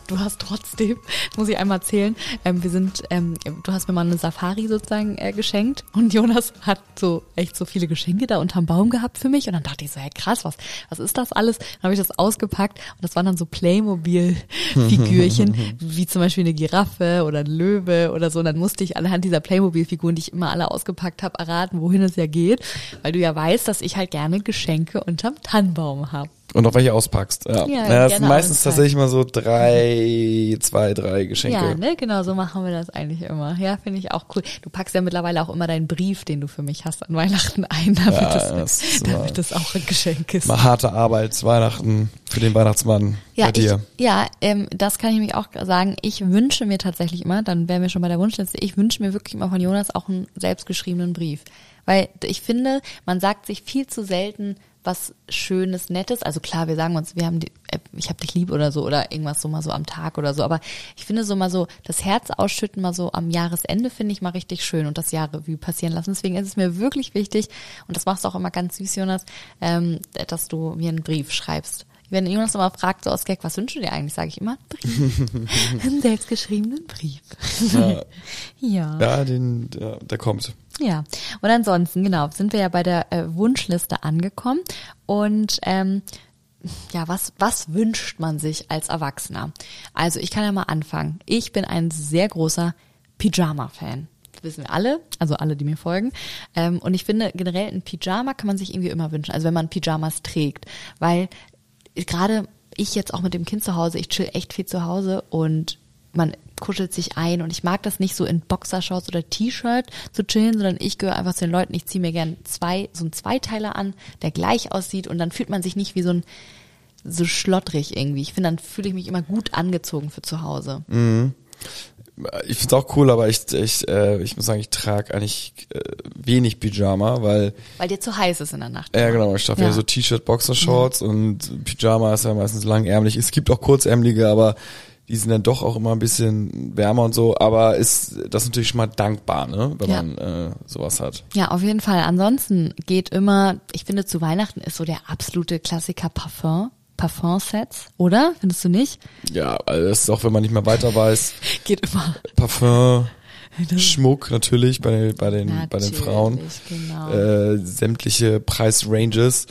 du hast trotzdem, muss ich einmal erzählen, ähm, wir sind, ähm, du hast mir mal eine Safari sozusagen äh, geschenkt und Jonas hat so echt so viele Geschenke da unterm Baum gehabt für mich und dann dachte ich so, hey krass, was, was ist das alles? Dann habe ich das ausgepackt und das waren dann so Playmobil-Figürchen, wie zum Beispiel eine Giraffe oder ein Löwe oder so. Und dann musste ich anhand dieser Playmobil-Figuren, die ich immer alle ausgepackt habe, erraten, wohin es ja geht, weil du ja weißt, dass ich halt gerne Geschenke unterm Tannenbaum habe. Und noch welche auspackst. Ja, Ja, ja das sind meistens auspacken. tatsächlich mal so drei, zwei, drei Geschenke. Ja, ne, genau, so machen wir das eigentlich immer. Ja, finde ich auch cool. Du packst ja mittlerweile auch immer deinen Brief, den du für mich hast, an Weihnachten ein, damit, Ja, es, das immer- damit es auch ein Geschenk ist. Mal harte Arbeit, Weihnachten für den Weihnachtsmann Ja, bei dir. Ich, ja, ähm, das kann ich mich auch sagen. Ich wünsche mir tatsächlich immer, dann wären wir schon bei der Wunschliste, ich wünsche mir wirklich immer von Jonas auch einen selbstgeschriebenen Brief. Weil ich finde, man sagt sich viel zu selten was Schönes, Nettes. Also klar, wir sagen uns, wir haben die, ich hab dich lieb oder so oder irgendwas so mal so am Tag oder so. Aber ich finde so mal so, das Herz ausschütten mal so am Jahresende finde ich mal richtig schön und das Jahrrevue passieren lassen. Deswegen ist es mir wirklich wichtig und das machst du auch immer ganz süß, Jonas, ähm, dass du mir einen Brief schreibst. Wenn Jonas immer fragt, so aus Gag, was wünschst du dir eigentlich, sage ich immer, Brief. einen selbstgeschriebenen Brief. Ja, ja. ja den, ja, der kommt. Ja, und ansonsten, genau, sind wir ja bei der äh, Wunschliste angekommen. Und ähm, ja, was, was wünscht man sich als Erwachsener? Also ich kann ja mal anfangen. Ich bin ein sehr großer Pyjama-Fan. Das wissen wir alle, also alle, die mir folgen. Ähm, und ich finde, generell ein Pyjama kann man sich irgendwie immer wünschen. Also wenn man Pyjamas trägt. Weil gerade ich jetzt auch mit dem Kind zu Hause, ich chill echt viel zu Hause und man kuschelt sich ein und ich mag das nicht so in Boxershorts oder T-Shirt zu chillen, sondern ich gehöre einfach zu den Leuten, ich ziehe mir gern zwei, so einen Zweiteiler an, der gleich aussieht und dann fühlt man sich nicht wie so ein so schlottrig irgendwie. Ich finde, dann fühle ich mich immer gut angezogen für zu Hause. Ich find's auch cool, aber ich, ich, äh, ich muss sagen, ich trage eigentlich äh, wenig Pyjama, weil Weil dir zu heiß ist in der Nacht. Ja, genau. Ich trage ja. So T-Shirt, Boxershorts und Pyjama ist ja meistens langärmlich. Es gibt auch kurzärmelige, aber die sind dann doch auch immer ein bisschen wärmer und so. Aber ist das natürlich schon mal dankbar, ne, wenn Ja. man äh, sowas hat. Ja, auf jeden Fall. Ansonsten geht immer, ich finde zu Weihnachten ist so der absolute Klassiker Parfum. Parfum-Sets, oder? Findest du nicht? Ja, also das ist auch, wenn man nicht mehr weiter weiß. Geht immer. Parfum, Schmuck natürlich bei den, bei den, bei den Natürlich, Frauen. Genau. Äh, sämtliche Preisranges.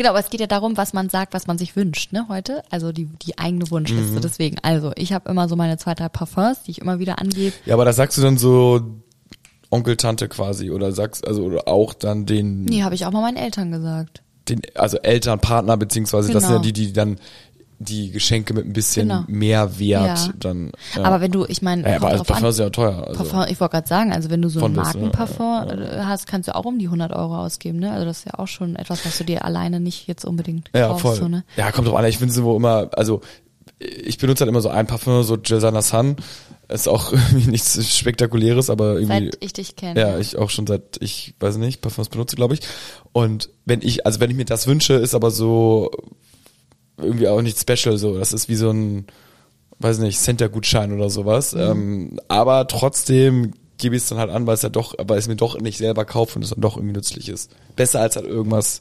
Genau, aber es geht ja darum, was man sagt, was man sich wünscht, ne, heute. Also die, die eigene Wunschliste. Mhm. Deswegen, also ich habe immer so meine zwei, drei Parfums, die ich immer wieder angebe. Ja, aber das sagst du dann so Onkel, Tante quasi oder sagst, also oder auch dann den, Nee, habe ich auch mal meinen Eltern gesagt. den also Eltern, Partner, beziehungsweise das sind ja Genau. die, die dann die Geschenke mit ein bisschen Genau. mehr Wert Ja. dann. Ja. Aber wenn du, ich meine, ja, aber also Parfum an. ist ja teuer. Also. Parfum, ich wollte gerade sagen, also wenn du so ein Markenparfum ja, äh, hast, kannst du auch um die 100 Euro ausgeben, ne? Also das ist ja auch schon etwas, was du dir alleine nicht jetzt unbedingt Ja, kaufst, voll. so, ne? Ja, kommt drauf an. Ich finde so immer, also ich benutze halt immer so ein Parfum, so Gisana Sun. Ist auch irgendwie nichts Spektakuläres, aber irgendwie. Seit ich dich kenne. ja, ich auch schon seit, ich weiß nicht, Parfums benutze, glaube ich. Und wenn ich, also wenn ich mir das wünsche, ist aber so irgendwie auch nicht special so. Das ist wie so ein, weiß nicht, Center-Gutschein oder sowas. Mhm. Ähm, aber trotzdem gebe ich es dann halt an, weil es ja doch, weil es mir doch nicht selber kaufe und es dann doch irgendwie nützlich ist. Besser als halt irgendwas,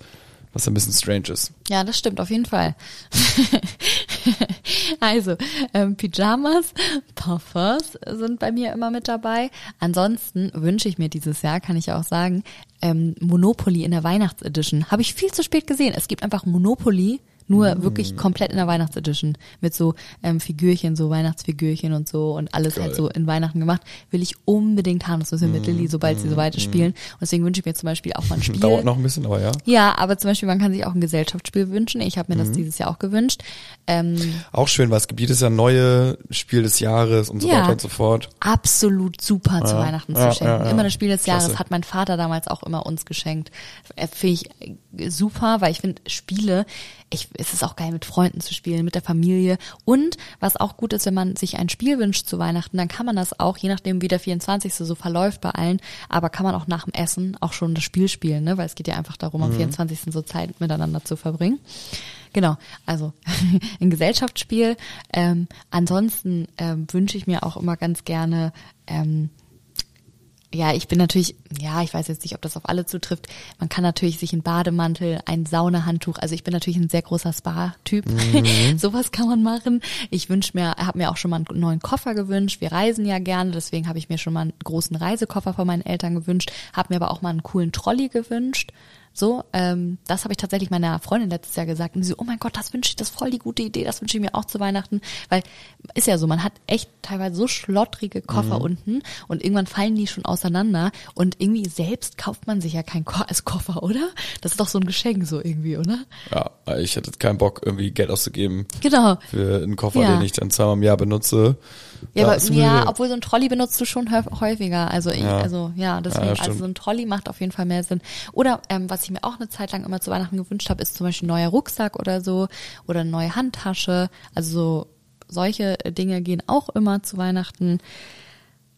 was ein bisschen strange ist. Ja, das stimmt auf jeden Fall. also, ähm, Pyjamas, Parfums sind bei mir immer mit dabei. Ansonsten wünsche ich mir dieses Jahr, kann ich auch sagen, ähm, Monopoly in der Weihnachtsedition. Habe ich viel zu spät gesehen. Es gibt einfach Monopoly nur Mm. wirklich komplett in der Weihnachtsedition mit so ähm, Figürchen, so Weihnachtsfigürchen und so und alles Geil. halt so in Weihnachten gemacht. Will ich unbedingt haben. Das müssen wir mit Lilly, sobald sie so weit ist, spielen. Und deswegen wünsche ich mir zum Beispiel auch mal ein Spiel. Mm. Dauert noch ein bisschen, aber ja. Ja, aber zum Beispiel, man kann sich auch ein Gesellschaftsspiel wünschen. Ich habe mir Mhm. das dieses Jahr auch gewünscht. Ähm, Auch schön, weil es gibt jedes Jahr neue Spiel des Jahres und so Ja. weiter und so fort. absolut super zu Ja, Weihnachten ja, zu schenken. Immer das Spiel des Jahres hat mein Vater damals auch immer uns geschenkt. Äh, Finde ich super, weil ich finde Spiele, ich, es ist auch geil mit Freunden zu spielen, mit der Familie. Und was auch gut ist, wenn man sich ein Spiel wünscht zu Weihnachten, dann kann man das auch, je nachdem wie der 24. so verläuft bei allen, aber kann man auch nach dem Essen auch schon das Spiel spielen, ne? weil es geht ja einfach darum, Mhm. am 24. so Zeit miteinander zu verbringen. Genau, also ein Gesellschaftsspiel. Ähm, ansonsten ähm, wünsche ich mir auch immer ganz gerne, ähm, ja, ich bin natürlich, ja, ich weiß jetzt nicht, ob das auf alle zutrifft. Man kann natürlich sich einen Bademantel, ein Saunahandtuch, also ich bin natürlich ein sehr großer Spa-Typ. Sowas kann man machen. Ich wünsche mir, habe mir auch schon mal einen neuen Koffer gewünscht. Wir reisen ja gerne, deswegen habe ich mir schon mal einen großen Reisekoffer von meinen Eltern gewünscht. Habe mir aber auch mal einen coolen Trolley gewünscht. So, ähm, das habe ich tatsächlich meiner Freundin letztes Jahr gesagt. Und sie so, oh mein Gott, das wünsche ich, das ist voll die gute Idee, das wünsche ich mir auch zu Weihnachten. Weil ist ja so, man hat echt teilweise so schlottrige Koffer unten und irgendwann fallen die schon auseinander. Und irgendwie selbst kauft man sich ja kein Ko als Koffer, oder? Das ist doch so ein Geschenk so irgendwie, oder? Ja, ich hätte keinen Bock, irgendwie Geld auszugeben Genau. für einen Koffer, Ja. den ich dann zweimal im Jahr benutze. Ja, aber, ja, obwohl so ein Trolley benutzt du schon häuf- häufiger. Also ich, Ja. also ja, deswegen, Ja, also so ein Trolley macht auf jeden Fall mehr Sinn. Oder ähm, was ich mir auch eine Zeit lang immer zu Weihnachten gewünscht habe, ist zum Beispiel ein neuer Rucksack oder so oder eine neue Handtasche. Also so solche Dinge gehen auch immer zu Weihnachten.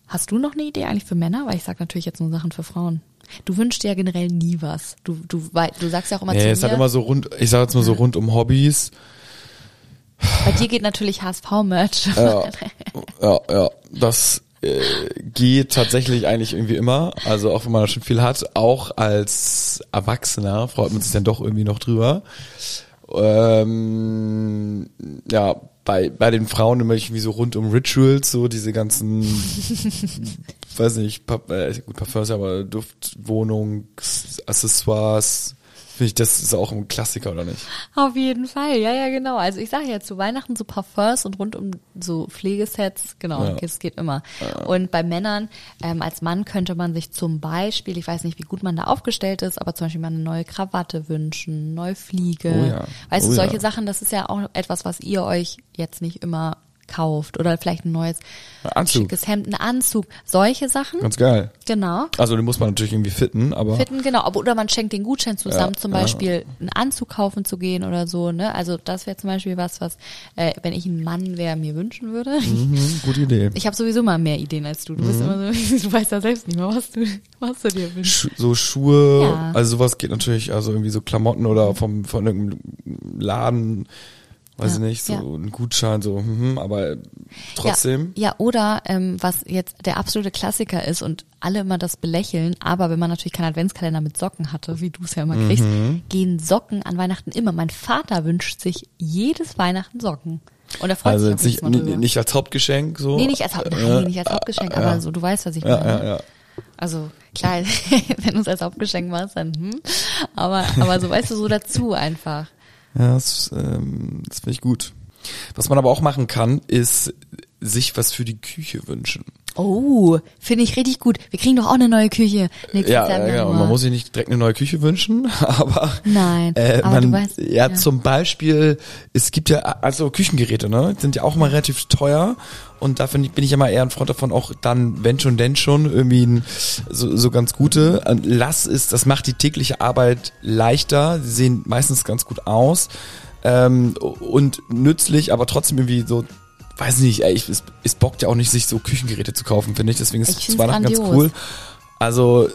Hast du noch eine Idee eigentlich für Männer? Weil ich sag natürlich jetzt nur Sachen für Frauen. Du wünschst dir ja generell nie was. Du, du, du sagst ja auch immer Nee, zu es mir, hat immer so rund, ich sage jetzt mal so rund um Hobbys. Bei dir geht natürlich HSV-Merch. Ja, ja, ja, das äh, geht tatsächlich eigentlich irgendwie immer. Also auch wenn man schon viel hat, auch als Erwachsener freut man sich dann doch irgendwie noch drüber. Ähm, ja, bei, bei den Frauen immer irgendwie so rund um Rituals, so diese ganzen, weiß nicht, Pap äh, gut, Parfums, aber Duftwohnung, Accessoires, finde ich, das ist auch ein Klassiker, oder nicht? Auf jeden Fall, ja, ja, genau. Also ich sage ja zu Weihnachten so Parfums und rund um so Pflegesets, genau, Ja. es geht immer. Und bei Männern, ähm, als Mann könnte man sich zum Beispiel, ich weiß nicht, wie gut man da aufgestellt ist, aber zum Beispiel mal eine neue Krawatte wünschen, neue Fliege. Oh ja. Weißt Oh du, solche ja. Sachen, das ist ja auch etwas, was ihr euch jetzt nicht immer kauft oder vielleicht ein neues Anzug. schickes Hemd, ein Anzug, solche Sachen. Ganz geil. Genau. Also den muss man natürlich irgendwie fitten, aber Fitten, genau. Aber, oder man schenkt den Gutschein zusammen, Ja, zum ja. Beispiel einen Anzug kaufen zu gehen oder so. Ne? Also das wäre zum Beispiel was, was, äh, wenn ich ein Mann wäre, mir wünschen würde. mhm, gute Idee. Ich habe sowieso mal mehr Ideen als du. Du bist immer so, du weißt ja selbst nicht mehr, was du, was du dir wünschst. So Schuhe, Ja. also sowas geht natürlich, also irgendwie so Klamotten oder vom von irgendeinem Laden, weiß Ja, ich nicht, so ja. ein Gutschein, so, mhm, aber trotzdem. Ja, ja oder ähm, was jetzt der absolute Klassiker ist und alle immer das belächeln, aber wenn man natürlich keinen Adventskalender mit Socken hatte, wie du es ja immer kriegst, Mhm. gehen Socken an Weihnachten immer. Mein Vater wünscht sich jedes Weihnachten Socken. Und er freut Also sich jetzt nicht, nicht als Hauptgeschenk so. Nee, nicht als, Haupt, nein, Äh, nicht als Hauptgeschenk, äh, aber so, du weißt, was ich Ja, meine. ja, ja. Also klar, wenn du es als Hauptgeschenk machst, dann hm. Aber, aber so weißt du so dazu einfach. Ja, das, ähm, das finde ich gut. Was man aber auch machen kann, ist sich was für die Küche wünschen. Oh, finde ich richtig gut. Wir kriegen doch auch eine neue Küche nächstes Ja, Jahr. ja, genau. Man muss sich nicht direkt eine neue Küche wünschen, aber Nein, äh, aber man, du weißt, ja, ja. zum Beispiel, es gibt ja also Küchengeräte, ne, sind ja auch mal relativ teuer und da ich, bin ich immer eher ein Freund davon, auch dann, wenn schon, denn schon, irgendwie ein, so, so ganz gute. Lass ist, das macht die tägliche Arbeit leichter, sie sehen meistens ganz gut aus ähm, und nützlich, aber trotzdem irgendwie so weiß nicht, ey, ich, es, es bockt ja auch nicht, sich so Küchengeräte zu kaufen, finde ich. Deswegen ist es zu Weihnachten ganz grandios. cool. Also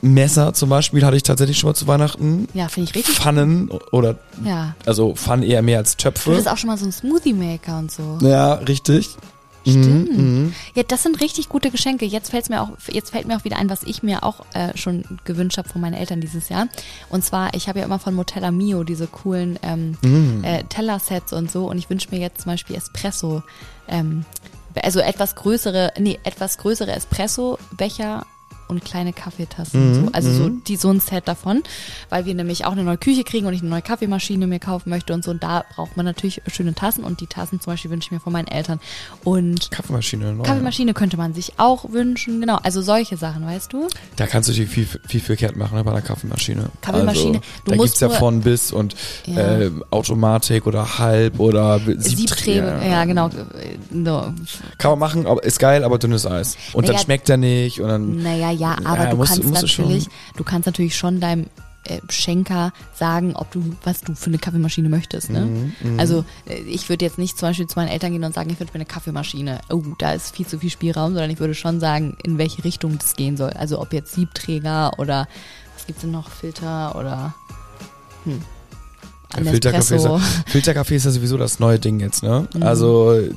Messer zum Beispiel hatte ich tatsächlich schon mal zu Weihnachten. Ja, finde ich richtig. Pfannen oder Ja. also Pfannen eher mehr als Du Töpfe. bist auch schon mal so ein Smoothie Maker und so. Ja, richtig. Stimmt. Mhm, Ja, das sind richtig gute Geschenke. Jetzt fällt's mir auch, jetzt fällt mir auch wieder ein, was ich mir auch äh, schon gewünscht habe von meinen Eltern dieses Jahr. Und zwar, ich habe ja immer von Motella Mio diese coolen ähm, Mhm. äh, Tellersets und so. Und ich wünsche mir jetzt zum Beispiel Espresso, ähm, also etwas größere, nee, etwas größere Espresso-Becher und kleine Kaffeetassen. Mhm, so. Also so, die, so ein Set davon, weil wir nämlich auch eine neue Küche kriegen und ich eine neue Kaffeemaschine mir kaufen möchte und so. Und da braucht man natürlich schöne Tassen und die Tassen zum Beispiel wünsche ich mir von meinen Eltern. Und Kaffeemaschine. ne? Kaffeemaschine könnte man sich auch wünschen, genau. Also solche Sachen, weißt du? Da kannst du natürlich viel, viel verkehrt machen ne, bei einer Kaffeemaschine. Kaffeemaschine, Also, du da musst gibt's ja von bis und Ja. äh, Automatik oder Halb oder Siebträger, Siebträger. ja genau. No. Kann man machen, aber ist geil, aber dünnes Eis. Und dann Naja, schmeckt er nicht und dann Naja, ja, aber Ja, du musst- kannst musst du schon- natürlich, du kannst natürlich schon deinem äh, Schenker sagen, ob du, was du für eine Kaffeemaschine möchtest. Ne? Mhm, also äh, ich würde jetzt nicht zum Beispiel zu meinen Eltern gehen und sagen, ich wünsche mir eine Kaffeemaschine. Oh, da ist viel zu viel Spielraum, sondern ich würde schon sagen, in welche Richtung das gehen soll. Also ob jetzt Siebträger oder was gibt's denn noch, Filter oder hm. Ja, Filterkaffee, ist, ja- Filterkaffee ist ja sowieso das neue Ding jetzt, ne? Mhm. Also äh,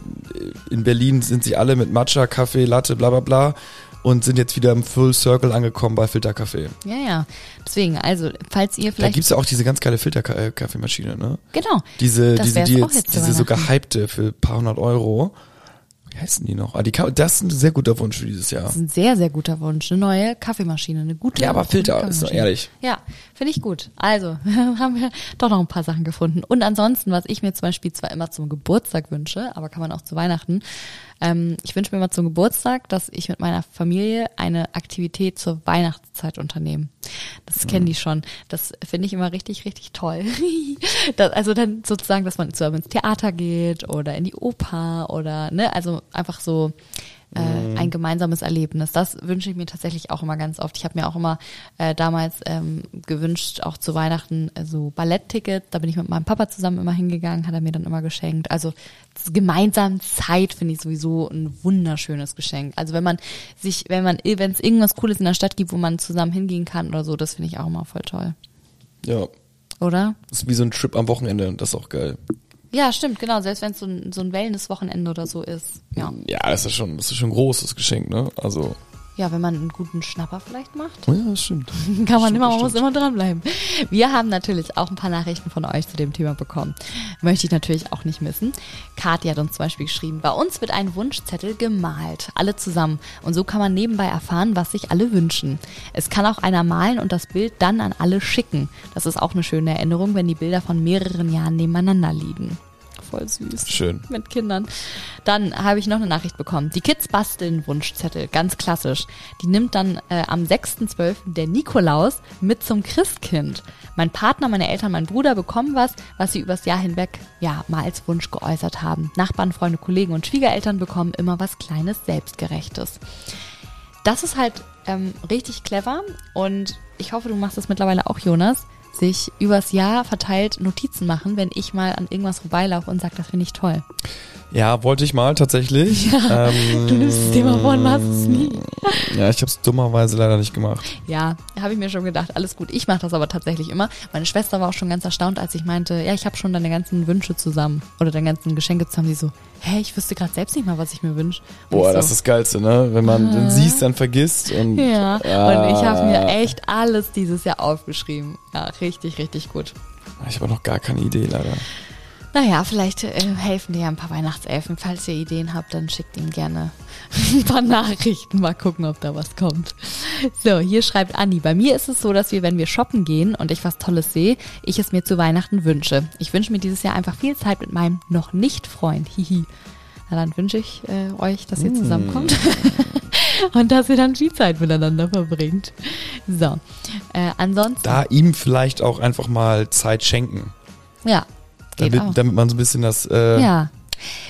in Berlin sind sie alle mit Matcha, Kaffee, Latte, bla bla bla und sind jetzt wieder im Full Circle angekommen bei Filterkaffee. Ja, ja. Deswegen, also, falls ihr Da vielleicht. gibt's ja auch diese ganz geile Filterkaffeemaschine, ne? genau. Diese, diese, die jetzt, diese so gehypte für ein paar hundert Euro. Wie heißen die noch? Ah, die kann, das ist ein sehr guter Wunsch für dieses Jahr. Das ist ein sehr, sehr guter Wunsch. Eine neue Kaffeemaschine, eine gute. Ja, aber Filter, ist doch ehrlich. Ja, finde ich gut. Also, haben wir doch noch ein paar Sachen gefunden. Und ansonsten, was ich mir zum Beispiel zwar immer zum Geburtstag wünsche, aber kann man auch zu Weihnachten, ähm, ich wünsche mir immer zum Geburtstag, dass ich mit meiner Familie eine Aktivität zur Weihnachtszeit unternehme. Das kennen die schon. Das finde ich immer richtig, richtig toll. das, also dann sozusagen, dass man zusammen ins Theater geht oder in die Oper oder, ne, also einfach so äh, ein gemeinsames Erlebnis. Das wünsche ich mir tatsächlich auch immer ganz oft. Ich habe mir auch immer äh, damals ähm, gewünscht, auch zu Weihnachten äh, so Balletttickets. Da bin ich mit meinem Papa zusammen immer hingegangen, hat er mir dann immer geschenkt. Also gemeinsam Zeit finde ich sowieso ein wunderschönes Geschenk. Also wenn man sich, wenn man, wenn es irgendwas Cooles in der Stadt gibt, wo man zusammen hingehen kann oder so, das finde ich auch immer voll toll. Ja, Oder? das ist wie so ein Trip am Wochenende. Das ist auch geil. Ja, stimmt, genau. Selbst wenn es so ein, so ein Wellness-Wochenende oder so ist. Ja. Ja, das ist schon, das ist schon ein großes Geschenk, ne? Also, Ja, wenn man einen guten Schnapper vielleicht macht. ja, das stimmt. Kann man Stimmt, immer, man muss immer dranbleiben. Wir haben natürlich auch ein paar Nachrichten von euch zu dem Thema bekommen. Möchte ich natürlich auch nicht missen. Kathi hat uns zum Beispiel geschrieben, bei uns wird ein Wunschzettel gemalt, alle zusammen. Und so kann man nebenbei erfahren, was sich alle wünschen. Es kann auch einer malen und das Bild dann an alle schicken. Das ist auch eine schöne Erinnerung, wenn die Bilder von mehreren Jahren nebeneinander liegen. Voll süß Schön. mit Kindern. Dann habe ich noch eine Nachricht bekommen. Die Kids basteln Wunschzettel, ganz klassisch. Die nimmt dann äh, am 6.12. der Nikolaus mit zum Christkind. Mein Partner, meine Eltern, mein Bruder bekommen was, was sie übers Jahr hinweg ja mal als Wunsch geäußert haben. Nachbarn, Freunde, Kollegen und Schwiegereltern bekommen immer was Kleines, Selbstgerechtes. Das ist halt ähm, richtig clever und ich hoffe, du machst das mittlerweile auch, Jonas, sich übers Jahr verteilt Notizen machen, wenn ich mal an irgendwas vorbeilaufe und sage, das finde ich toll. Ja, wollte ich mal tatsächlich. Ähm, Du nimmst das Thema vor und machst es nie. Ja, ich habe es dummerweise leider nicht gemacht. Ja, habe ich mir schon gedacht, alles gut. Ich mache das aber tatsächlich immer. Meine Schwester war auch schon ganz erstaunt, als ich meinte, ja, ich habe schon deine ganzen Wünsche zusammen oder deine ganzen Geschenke zusammen. Die so, hä, ich wüsste gerade selbst nicht mal, was ich mir wünsche. Boah, ich das so, ist das Geilste, ne? Wenn man den siehst, dann vergisst und Ja, und Ah. ich habe mir echt alles dieses Jahr aufgeschrieben. Ja, richtig, richtig gut. ich habe noch gar keine Idee leider. Naja, vielleicht äh, helfen dir ja ein paar Weihnachtselfen. Falls ihr Ideen habt, dann schickt ihm gerne ein paar Nachrichten. Mal gucken, ob da was kommt. So, hier schreibt Anni. Bei mir ist es so, dass wir, wenn wir shoppen gehen und ich was Tolles sehe, ich es mir zu Weihnachten wünsche. Ich wünsche mir dieses Jahr einfach viel Zeit mit meinem noch nicht Freund. Hihi. Na, dann wünsche ich äh, euch, dass ihr zusammenkommt und dass ihr dann viel Zeit miteinander verbringt. So, äh, ansonsten, Da ihm vielleicht auch einfach mal Zeit schenken. ja. Damit, damit man so ein bisschen das, äh, Ja.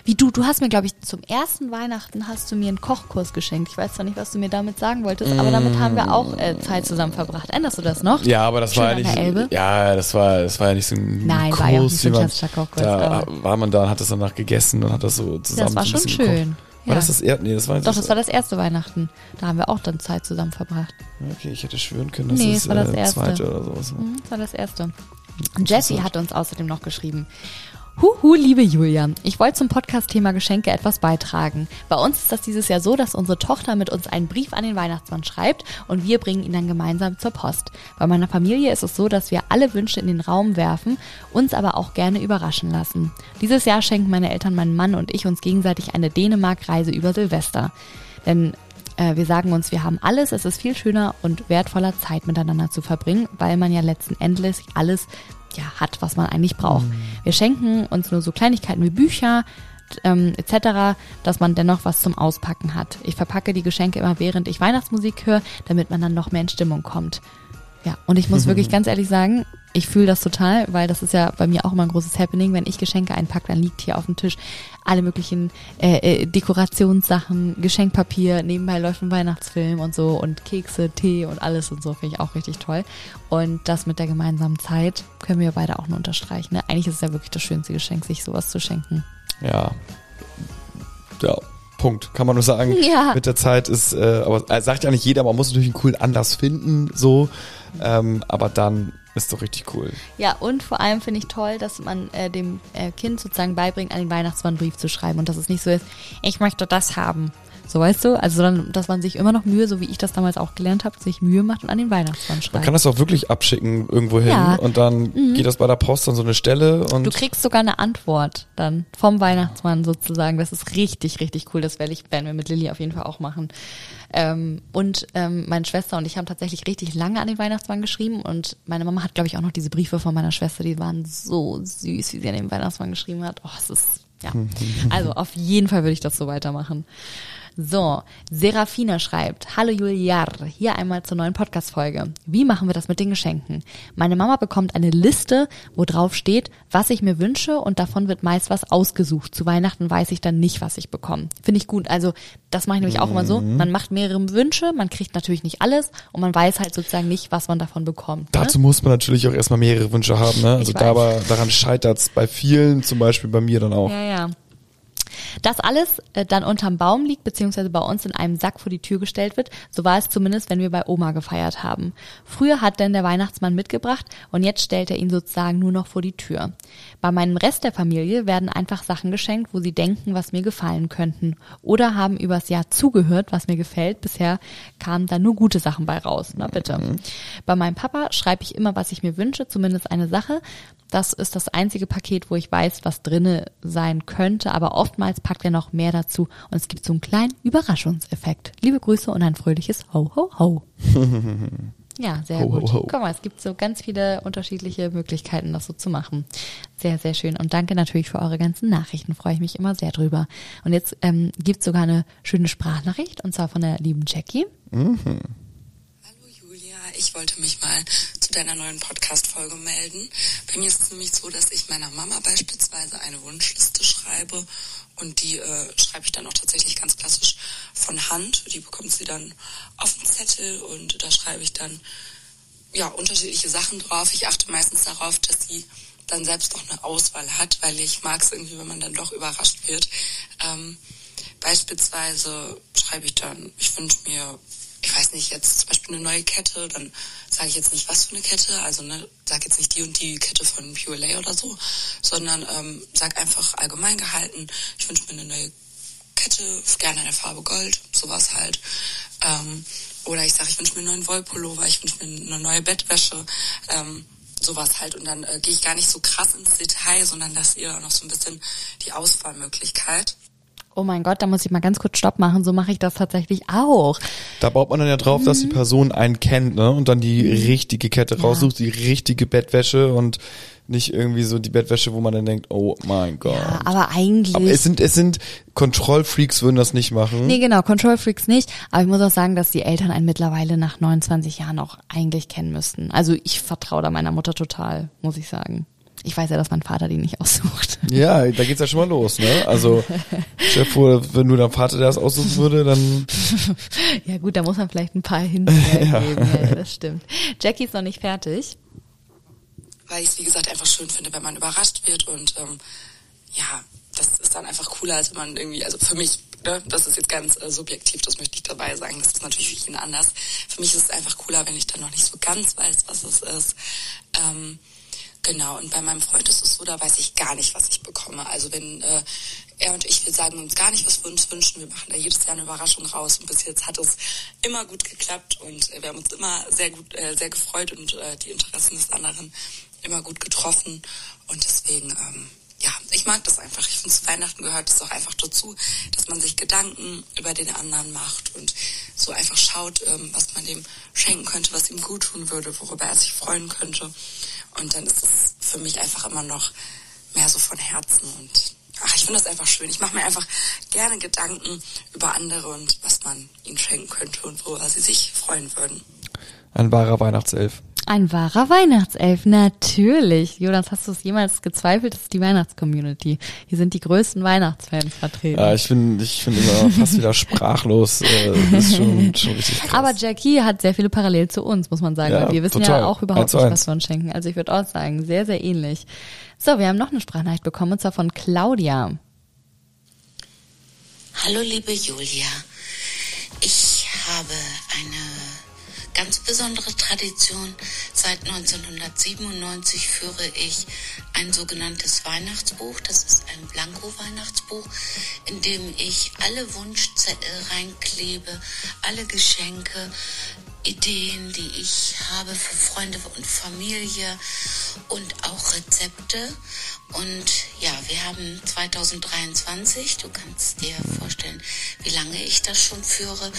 Wie du, du hast mir, glaube ich, zum ersten Weihnachten hast du mir einen Kochkurs geschenkt. Ich weiß zwar nicht, was du mir damit sagen wolltest, aber damit haben wir auch äh, Zeit zusammen verbracht. Erinnerst du das noch? Ja, aber das Schön war ja nicht. Elbe? Ja, das war, das war ja nicht so ein Nein, Kurs, war ja auch nicht so ein klassischer Kochkurs, Da war man da und hat das danach gegessen und hat das so zusammen Das war so schon bisschen gekocht. schön. War Ja. das das erste? Nee, das war Doch, das war das erste Weihnachten. Da haben wir auch dann Zeit zusammen verbracht. Okay, ich hätte schwören können, das Nee, ist es war das äh, erste. zweite oder sowas. Mhm, das war das erste. Jessie hat uns außerdem noch geschrieben. Huhu, liebe Julia, ich wollte zum Podcast-Thema Geschenke etwas beitragen. Bei uns ist das dieses Jahr so, dass unsere Tochter mit uns einen Brief an den Weihnachtsmann schreibt und wir bringen ihn dann gemeinsam zur Post. Bei meiner Familie ist es so, dass wir alle Wünsche in den Raum werfen, uns aber auch gerne überraschen lassen. Dieses Jahr schenken meine Eltern, mein Mann und ich uns gegenseitig eine Dänemark-Reise über Silvester. Denn äh, wir sagen uns, wir haben alles, es ist viel schöner und wertvoller Zeit miteinander zu verbringen, weil man ja letzten Endes alles ja, hat, was man eigentlich braucht. Wir schenken uns nur so Kleinigkeiten wie Bücher ähm, etc., dass man dennoch was zum Auspacken hat. Ich verpacke die Geschenke immer, während ich Weihnachtsmusik höre, damit man dann noch mehr in Stimmung kommt. Ja, und ich muss wirklich ganz ehrlich sagen, ich fühle das total, weil das ist ja bei mir auch immer ein großes Happening. Wenn ich Geschenke einpacke, dann liegt hier auf dem Tisch alle möglichen äh, äh, Dekorationssachen, Geschenkpapier, nebenbei läuft ein Weihnachtsfilm und so und Kekse, Tee und alles und so finde ich auch richtig toll. Und das mit der gemeinsamen Zeit können wir beide auch nur unterstreichen. Ne? Eigentlich ist es ja wirklich das schönste Geschenk, sich sowas zu schenken. Ja. Ja, Punkt. Kann man nur sagen. Ja. Mit der Zeit ist, äh, aber äh, sagt ja nicht jeder, man muss natürlich einen coolen Anlass finden, so. Ähm, aber dann ist doch richtig cool. Ja, und vor allem finde ich toll, dass man äh, dem äh, Kind sozusagen beibringt, einen Brief zu schreiben und dass es nicht so ist, ich möchte das haben, So weißt du, also dann, dass man sich immer noch Mühe, so wie ich das damals auch gelernt habe, sich Mühe macht und an den Weihnachtsmann Man schreibt. kann das auch wirklich abschicken irgendwo hin Ja. und dann geht das bei der Post an so eine Stelle und Du kriegst sogar eine Antwort dann vom Weihnachtsmann sozusagen. Das ist richtig, richtig cool. Das werde ich, werden wir mit Lilly auf jeden Fall auch machen. Ähm, und ähm, meine Schwester und ich haben tatsächlich richtig lange an den Weihnachtsmann geschrieben und meine Mama hat, glaube ich, auch noch diese Briefe von meiner Schwester, die waren so süß, wie sie an den Weihnachtsmann geschrieben hat. Oh, es ist, ja. Also auf jeden Fall würde ich das so weitermachen. So, Serafina schreibt, Hallo Juliar, hier einmal zur neuen Podcast-Folge. Wie machen wir das mit den Geschenken? Meine Mama bekommt eine Liste, wo drauf steht, was ich mir wünsche und davon wird meist was ausgesucht. Zu Weihnachten weiß ich dann nicht, was ich bekomme. Finde ich gut. Also, das mache ich nämlich auch immer so. Man macht mehrere Wünsche, man kriegt natürlich nicht alles und man weiß halt sozusagen nicht, was man davon bekommt. Ne? dazu muss man natürlich auch erstmal mehrere Wünsche haben. Ne? Also da daran scheitert's bei vielen, zum Beispiel bei mir dann auch. Ja, ja. Das alles äh, dann unterm Baum liegt, beziehungsweise bei uns in einem Sack vor die Tür gestellt wird. So war es zumindest, wenn wir bei Oma gefeiert haben. Früher hat denn der Weihnachtsmann mitgebracht und jetzt stellt er ihn sozusagen nur noch vor die Tür. Bei meinem Rest der Familie werden einfach Sachen geschenkt, wo sie denken, was mir gefallen könnten. Oder haben übers Jahr zugehört, was mir gefällt. Bisher kamen da nur gute Sachen bei raus. Na bitte. Bei meinem Papa schreibe ich immer, was ich mir wünsche, zumindest eine Sache. Das ist das einzige Paket, wo ich weiß, was drinne sein könnte, aber oftmals packt er noch mehr dazu und es gibt so einen kleinen Überraschungseffekt. Liebe Grüße und ein fröhliches Ho Ho Ho. Ja, sehr Ho, ho, gut. ho. Guck mal, es gibt so ganz viele unterschiedliche Möglichkeiten, das so zu machen. Sehr, sehr schön. Und danke natürlich für eure ganzen Nachrichten. Freue ich mich immer sehr drüber. Und jetzt ähm, gibt sogar eine schöne Sprachnachricht und zwar von der lieben Jackie. Julia, ich wollte mich mal zu deiner neuen Podcast-Folge melden. Bei mir ist es nämlich so, dass ich meiner Mama beispielsweise eine Wunschliste schreibe und die äh, schreibe ich dann auch tatsächlich ganz klassisch von Hand. Die bekommt sie dann auf den Zettel und da schreibe ich dann ja unterschiedliche Sachen drauf. Ich achte meistens darauf, dass sie dann selbst noch eine Auswahl hat, weil ich mag es irgendwie, wenn man dann doch überrascht wird. Ähm, beispielsweise schreibe ich dann, ich wünsche mir, ich weiß nicht, jetzt zum Beispiel eine neue Kette, dann sage ich jetzt nicht, was für eine Kette, also ne, sag jetzt nicht die und die Kette von Pure Lay oder so, sondern ähm, sag einfach allgemein gehalten, ich wünsche mir eine neue Kette, gerne in der Farbe Gold, sowas halt. Ähm, oder ich sage, ich wünsche mir einen neuen Wollpullover, ich wünsche mir eine neue Bettwäsche, ähm, sowas halt. Und dann äh, gehe ich gar nicht so krass ins Detail, sondern lasse ihr auch noch so ein bisschen die Auswahlmöglichkeit. Oh mein Gott, da muss ich mal ganz kurz Stopp machen. So mache ich das tatsächlich auch. Da baut man dann ja drauf, dass die Person einen kennt, ne? Und dann die richtige Kette raussucht, die richtige Bettwäsche und nicht irgendwie so die Bettwäsche, wo man dann denkt, oh mein Gott. Ja, aber eigentlich. Aber es sind, es sind Kontrollfreaks würden das nicht machen. Nee, genau, Control Freaks nicht. Aber ich muss auch sagen, dass die Eltern einen mittlerweile nach 29 Jahren auch eigentlich kennen müssten. Also ich vertraue da meiner Mutter total, muss ich sagen. Ich weiß ja, dass mein Vater die nicht aussucht. Ja, da geht's ja schon mal los, ne? Also, Chef, wenn nur dein Vater der das aussuchen würde, dann Ja gut, da muss man vielleicht ein paar Hints mehr geben. Ja, das stimmt. Jackie ist noch nicht fertig. weil ich es, wie gesagt, einfach schön finde, wenn man überrascht wird und ähm, ja, das ist dann einfach cooler, als wenn man irgendwie, also für mich, ne, das ist jetzt ganz äh, subjektiv, das möchte ich dabei sagen, das ist natürlich für jeden anders. Für mich ist es einfach cooler, wenn ich dann noch nicht so ganz weiß, was es ist. Ähm, genau, und bei meinem Freund ist es so, da weiß ich gar nicht, was ich bekomme. Also wenn äh, er und ich, wir sagen uns gar nicht, was wir uns wünschen, wir machen da jedes Jahr eine Überraschung raus und bis jetzt hat es immer gut geklappt und äh, wir haben uns immer sehr gut, äh, sehr gefreut und äh, die Interessen des anderen immer gut getroffen und deswegen, ähm, ja, ich mag das einfach. Ich finde, zu Weihnachten gehört es auch einfach dazu, dass man sich Gedanken über den anderen macht und so einfach schaut, ähm, was man dem schenken könnte, was ihm gut tun würde, worüber er sich freuen könnte. Und dann ist es für mich einfach immer noch mehr so von Herzen und ach, ich finde das einfach schön. Ich mache mir einfach gerne Gedanken über andere und was man ihnen schenken könnte und worüber sie sich freuen würden. ein wahrer Weihnachtself. Ein wahrer Weihnachtself, natürlich. Jonas, hast du es jemals gezweifelt? Das ist die Weihnachtscommunity. Hier sind die größten Weihnachtsfans vertreten. Ja, ich bin, ich bin immer fast wieder sprachlos. Äh, das ist schon, schon richtig krass. Aber Jackie hat sehr viele Parallelen zu uns, muss man sagen. Ja, wir wissen total. ja auch überhaupt nicht, was wir uns schenken. Also ich würde auch sagen, sehr, sehr ähnlich. So, wir haben noch eine Sprachnachricht bekommen, und zwar von Claudia. Hallo liebe Julia, ich habe eine ganz besondere Tradition. Seit 1997 führe ich ein sogenanntes Weihnachtsbuch. Das ist ein Blanko-Weihnachtsbuch, in dem ich alle Wunschzettel reinklebe, alle Geschenke, Ideen, die ich habe für Freunde und Familie und auch Rezepte. Und ja, wir haben 2023, du kannst dir vorstellen, wie lange ich das schon führe.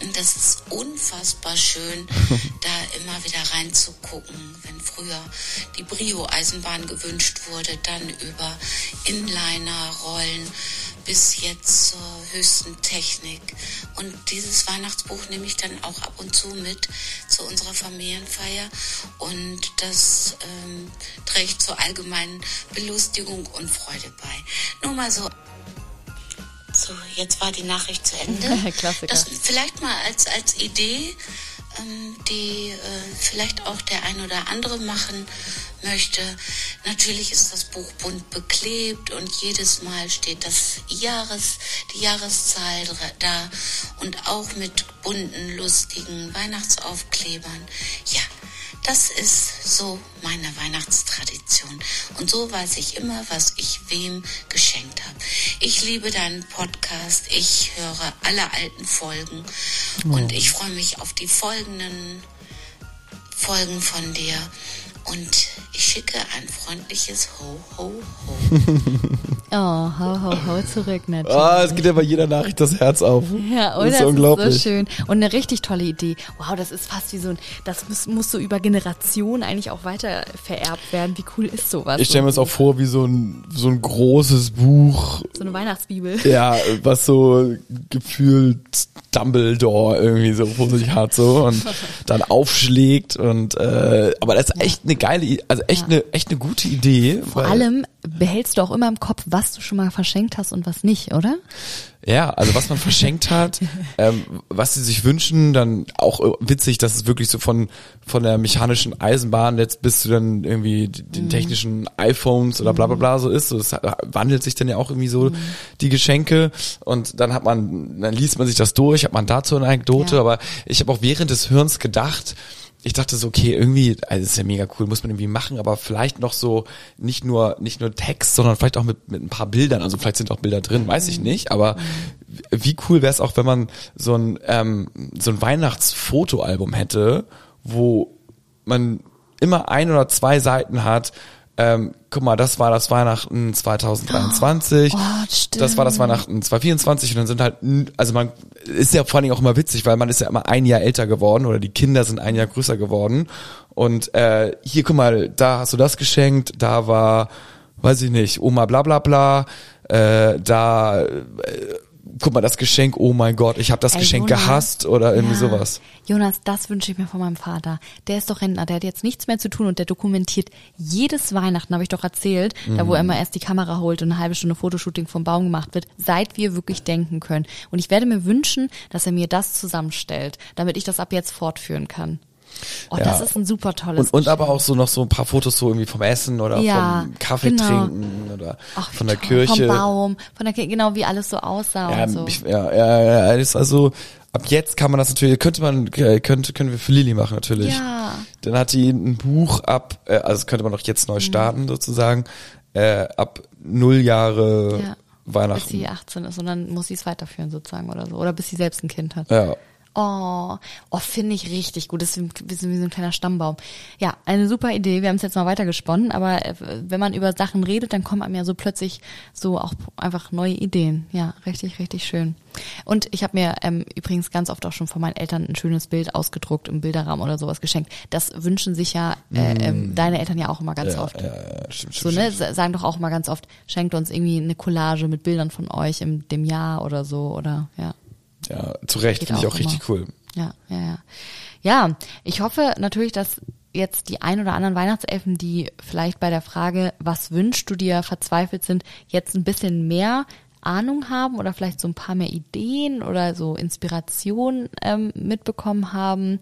Und das ist unfassbar schön, da immer wieder reinzugucken. Wenn früher die Brio-Eisenbahn gewünscht wurde, dann über Inliner-Rollen bis jetzt zur höchsten Technik. Und dieses Weihnachtsbuch nehme ich dann auch ab und zu mit zu unserer Familienfeier und das ähm, trägt zur allgemeinen Belustigung und Freude bei. Nur mal so. So, jetzt war die Nachricht zu Ende. Klassiker. Das vielleicht mal als, als Idee, die äh, vielleicht auch der ein oder andere machen möchte. Natürlich ist das Buch bunt beklebt und jedes Mal steht das Jahres, die Jahreszahl da und auch mit bunten, lustigen Weihnachtsaufklebern. Ja, das ist so meine Weihnachtstradition. Und so weiß ich immer, was ich wem geschenkt habe. Ich liebe deinen Podcast. Ich höre alle alten Folgen. Und ich freue mich auf die folgenden Folgen von dir. Und ich schicke ein freundliches Ho, Ho, Ho. Oh, hau, hau, hau zurück, natürlich. Ah, es geht ja bei jeder Nachricht das Herz auf. Ja, oder? Das ist Das unglaublich. ist so schön. Und eine richtig tolle Idee. Wow, das ist fast wie so ein, das muss, muss so über Generationen eigentlich auch weiter vererbt werden. Wie cool ist sowas? Ich stelle mir das auch vor wie so ein, so ein großes Buch, So eine Weihnachtsbibel. ja, was so gefühlt Dumbledore irgendwie so vor sich hat so und dann aufschlägt und äh, aber das ist echt eine geile, I- also echt eine echt eine gute Idee. Vor allem behältst du auch immer im Kopf, was du schon mal verschenkt hast und was nicht, oder? Ja, also was man verschenkt hat, ähm, was sie sich wünschen, dann auch äh, witzig, dass es wirklich so von von der mechanischen Eisenbahn jetzt bis zu dann irgendwie den technischen iPhones oder bla bla bla so ist. So, es wandelt sich dann ja auch irgendwie so die Geschenke und dann hat man, dann liest man sich das durch, hat man dazu eine Anekdote, Ja. aber ich habe auch während des Hörens gedacht, ich dachte so, okay, irgendwie, also das ist ja mega cool, muss man irgendwie machen, aber vielleicht noch so nicht nur nicht nur Text, sondern vielleicht auch mit mit ein paar Bildern. Also vielleicht sind auch Bilder drin, weiß ich nicht. Aber wie cool wäre es auch, wenn man so ein ähm, so ein Weihnachtsfotoalbum hätte, wo man immer ein oder zwei Seiten hat. Ähm, guck mal, das war das Weihnachten 2023. Oh, stimmt. das war das Weihnachten 2024 und dann sind halt, also man ist ja vor allen Dingen auch immer witzig, weil man ist ja immer ein Jahr älter geworden oder die Kinder sind ein Jahr größer geworden. Und äh, hier, guck mal, da hast du das geschenkt, da war, weiß ich nicht, Oma bla bla bla, äh, da äh, guck mal, das Geschenk, oh mein Gott, ich habe das Ey, Geschenk Jonas. gehasst oder irgendwie Ja. sowas. Jonas, das wünsche ich mir von meinem Vater. Der ist doch Rentner, der hat jetzt nichts mehr zu tun und der dokumentiert jedes Weihnachten, habe ich doch erzählt, da wo er immer erst die Kamera holt und eine halbe Stunde Fotoshooting vom Baum gemacht wird, seit wir wirklich denken können. Und ich werde mir wünschen, dass er mir das zusammenstellt, damit ich das ab jetzt fortführen kann. Oh, Ja. das ist ein super tolles Und, und aber auch so noch so ein paar Fotos so irgendwie vom Essen oder Ja, vom Kaffee genau. trinken oder Ach, von der toll. Kirche. Vom Baum, von der Kirche, genau wie alles so aussah Ja, und so. ich, ja, ja, ja, ist also ab jetzt kann man das natürlich, könnte man, äh, könnte, können wir für Lili machen natürlich. Ja. Dann hat die ein Buch ab, äh, also das könnte man doch jetzt Mhm. neu starten sozusagen, äh, ab null Jahre ja. Bis Weihnachten. sie 18 ist und dann muss sie es weiterführen sozusagen oder so. Oder bis sie selbst ein Kind hat. Ja. Oh, oh finde ich richtig gut. Das ist ein bisschen wie so ein kleiner Stammbaum. Ja, eine super Idee. Wir haben es jetzt mal weitergesponnen, aber äh, wenn man über Sachen redet, dann kommen einem ja so plötzlich so auch einfach neue Ideen. Ja, richtig, richtig schön. Und ich habe mir ähm, übrigens ganz oft auch schon von meinen Eltern ein schönes Bild ausgedruckt im Bilderrahmen oder sowas geschenkt. Das wünschen sich ja äh, ähm, deine Eltern ja auch immer ganz Mm. Ja, oft. ja, ja, stimmt, So, stimmt, ne, stimmt. sa- sagen doch auch mal ganz oft, schenkt uns irgendwie eine Collage mit Bildern von euch im dem Jahr oder so oder ja. Ja, zu Recht, finde ich auch auch richtig cool. Ja, ja, ja. Ja, ich hoffe natürlich, dass jetzt die ein oder anderen Weihnachtselfen, die vielleicht bei der Frage, was wünschst du dir, verzweifelt sind, jetzt ein bisschen mehr Ahnung haben oder vielleicht so ein paar mehr Ideen oder so Inspiration ähm, mitbekommen haben.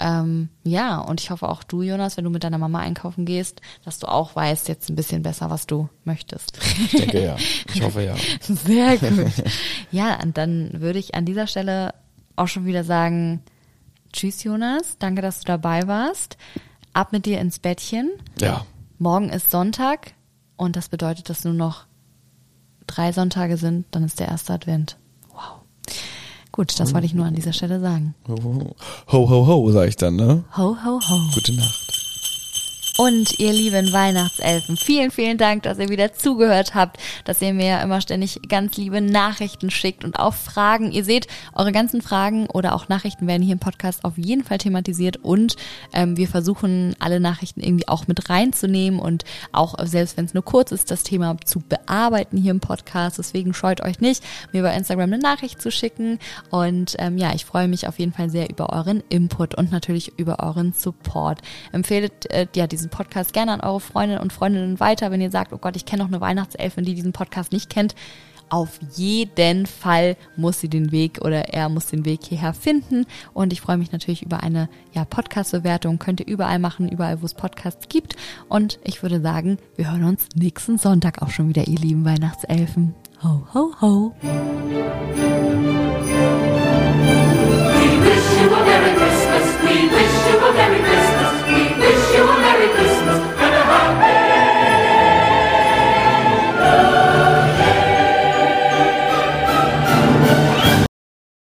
Ähm, ja, und ich hoffe auch du, Jonas, wenn du mit deiner Mama einkaufen gehst, dass du auch weißt jetzt ein bisschen besser, was du möchtest. Ich denke ja. Ich hoffe ja. Sehr gut. Ja, und dann würde ich an dieser Stelle auch schon wieder sagen, tschüss Jonas, danke, dass du dabei warst. Ab mit dir ins Bettchen. Ja. Morgen ist Sonntag und das bedeutet, dass nur noch drei Sonntage sind, dann ist der erste Advent. Gut, das wollte ich nur an dieser Stelle sagen. Ho, ho, ho, ho sag ich dann, ne? Ho, ho, ho. Gute Nacht. Und ihr lieben Weihnachtselfen, vielen, vielen Dank, dass ihr wieder zugehört habt, dass ihr mir immer ständig ganz liebe Nachrichten schickt und auch Fragen. Ihr seht, eure ganzen Fragen oder auch Nachrichten werden hier im Podcast auf jeden Fall thematisiert und ähm, wir versuchen alle Nachrichten irgendwie auch mit reinzunehmen und auch, selbst wenn es nur kurz ist, das Thema zu bearbeiten hier im Podcast. Deswegen scheut euch nicht, mir bei Instagram eine Nachricht zu schicken. Und ähm, ja, ich freue mich auf jeden Fall sehr über euren Input und natürlich über euren Support. Empfehlt äh, ja diesen Podcast gerne an eure Freundinnen und Freundinnen weiter, wenn ihr sagt, oh Gott, ich kenne noch eine Weihnachtselfin, die diesen Podcast nicht kennt. Auf jeden Fall muss sie den Weg oder er muss den Weg hierher finden. Und ich freue mich natürlich über eine ja, Podcast-Bewertung. Könnt ihr überall machen, überall, wo es Podcasts gibt. Und ich würde sagen, wir hören uns nächsten Sonntag auch schon wieder, ihr lieben Weihnachtselfen. Ho, ho, ho. We wish you a Merry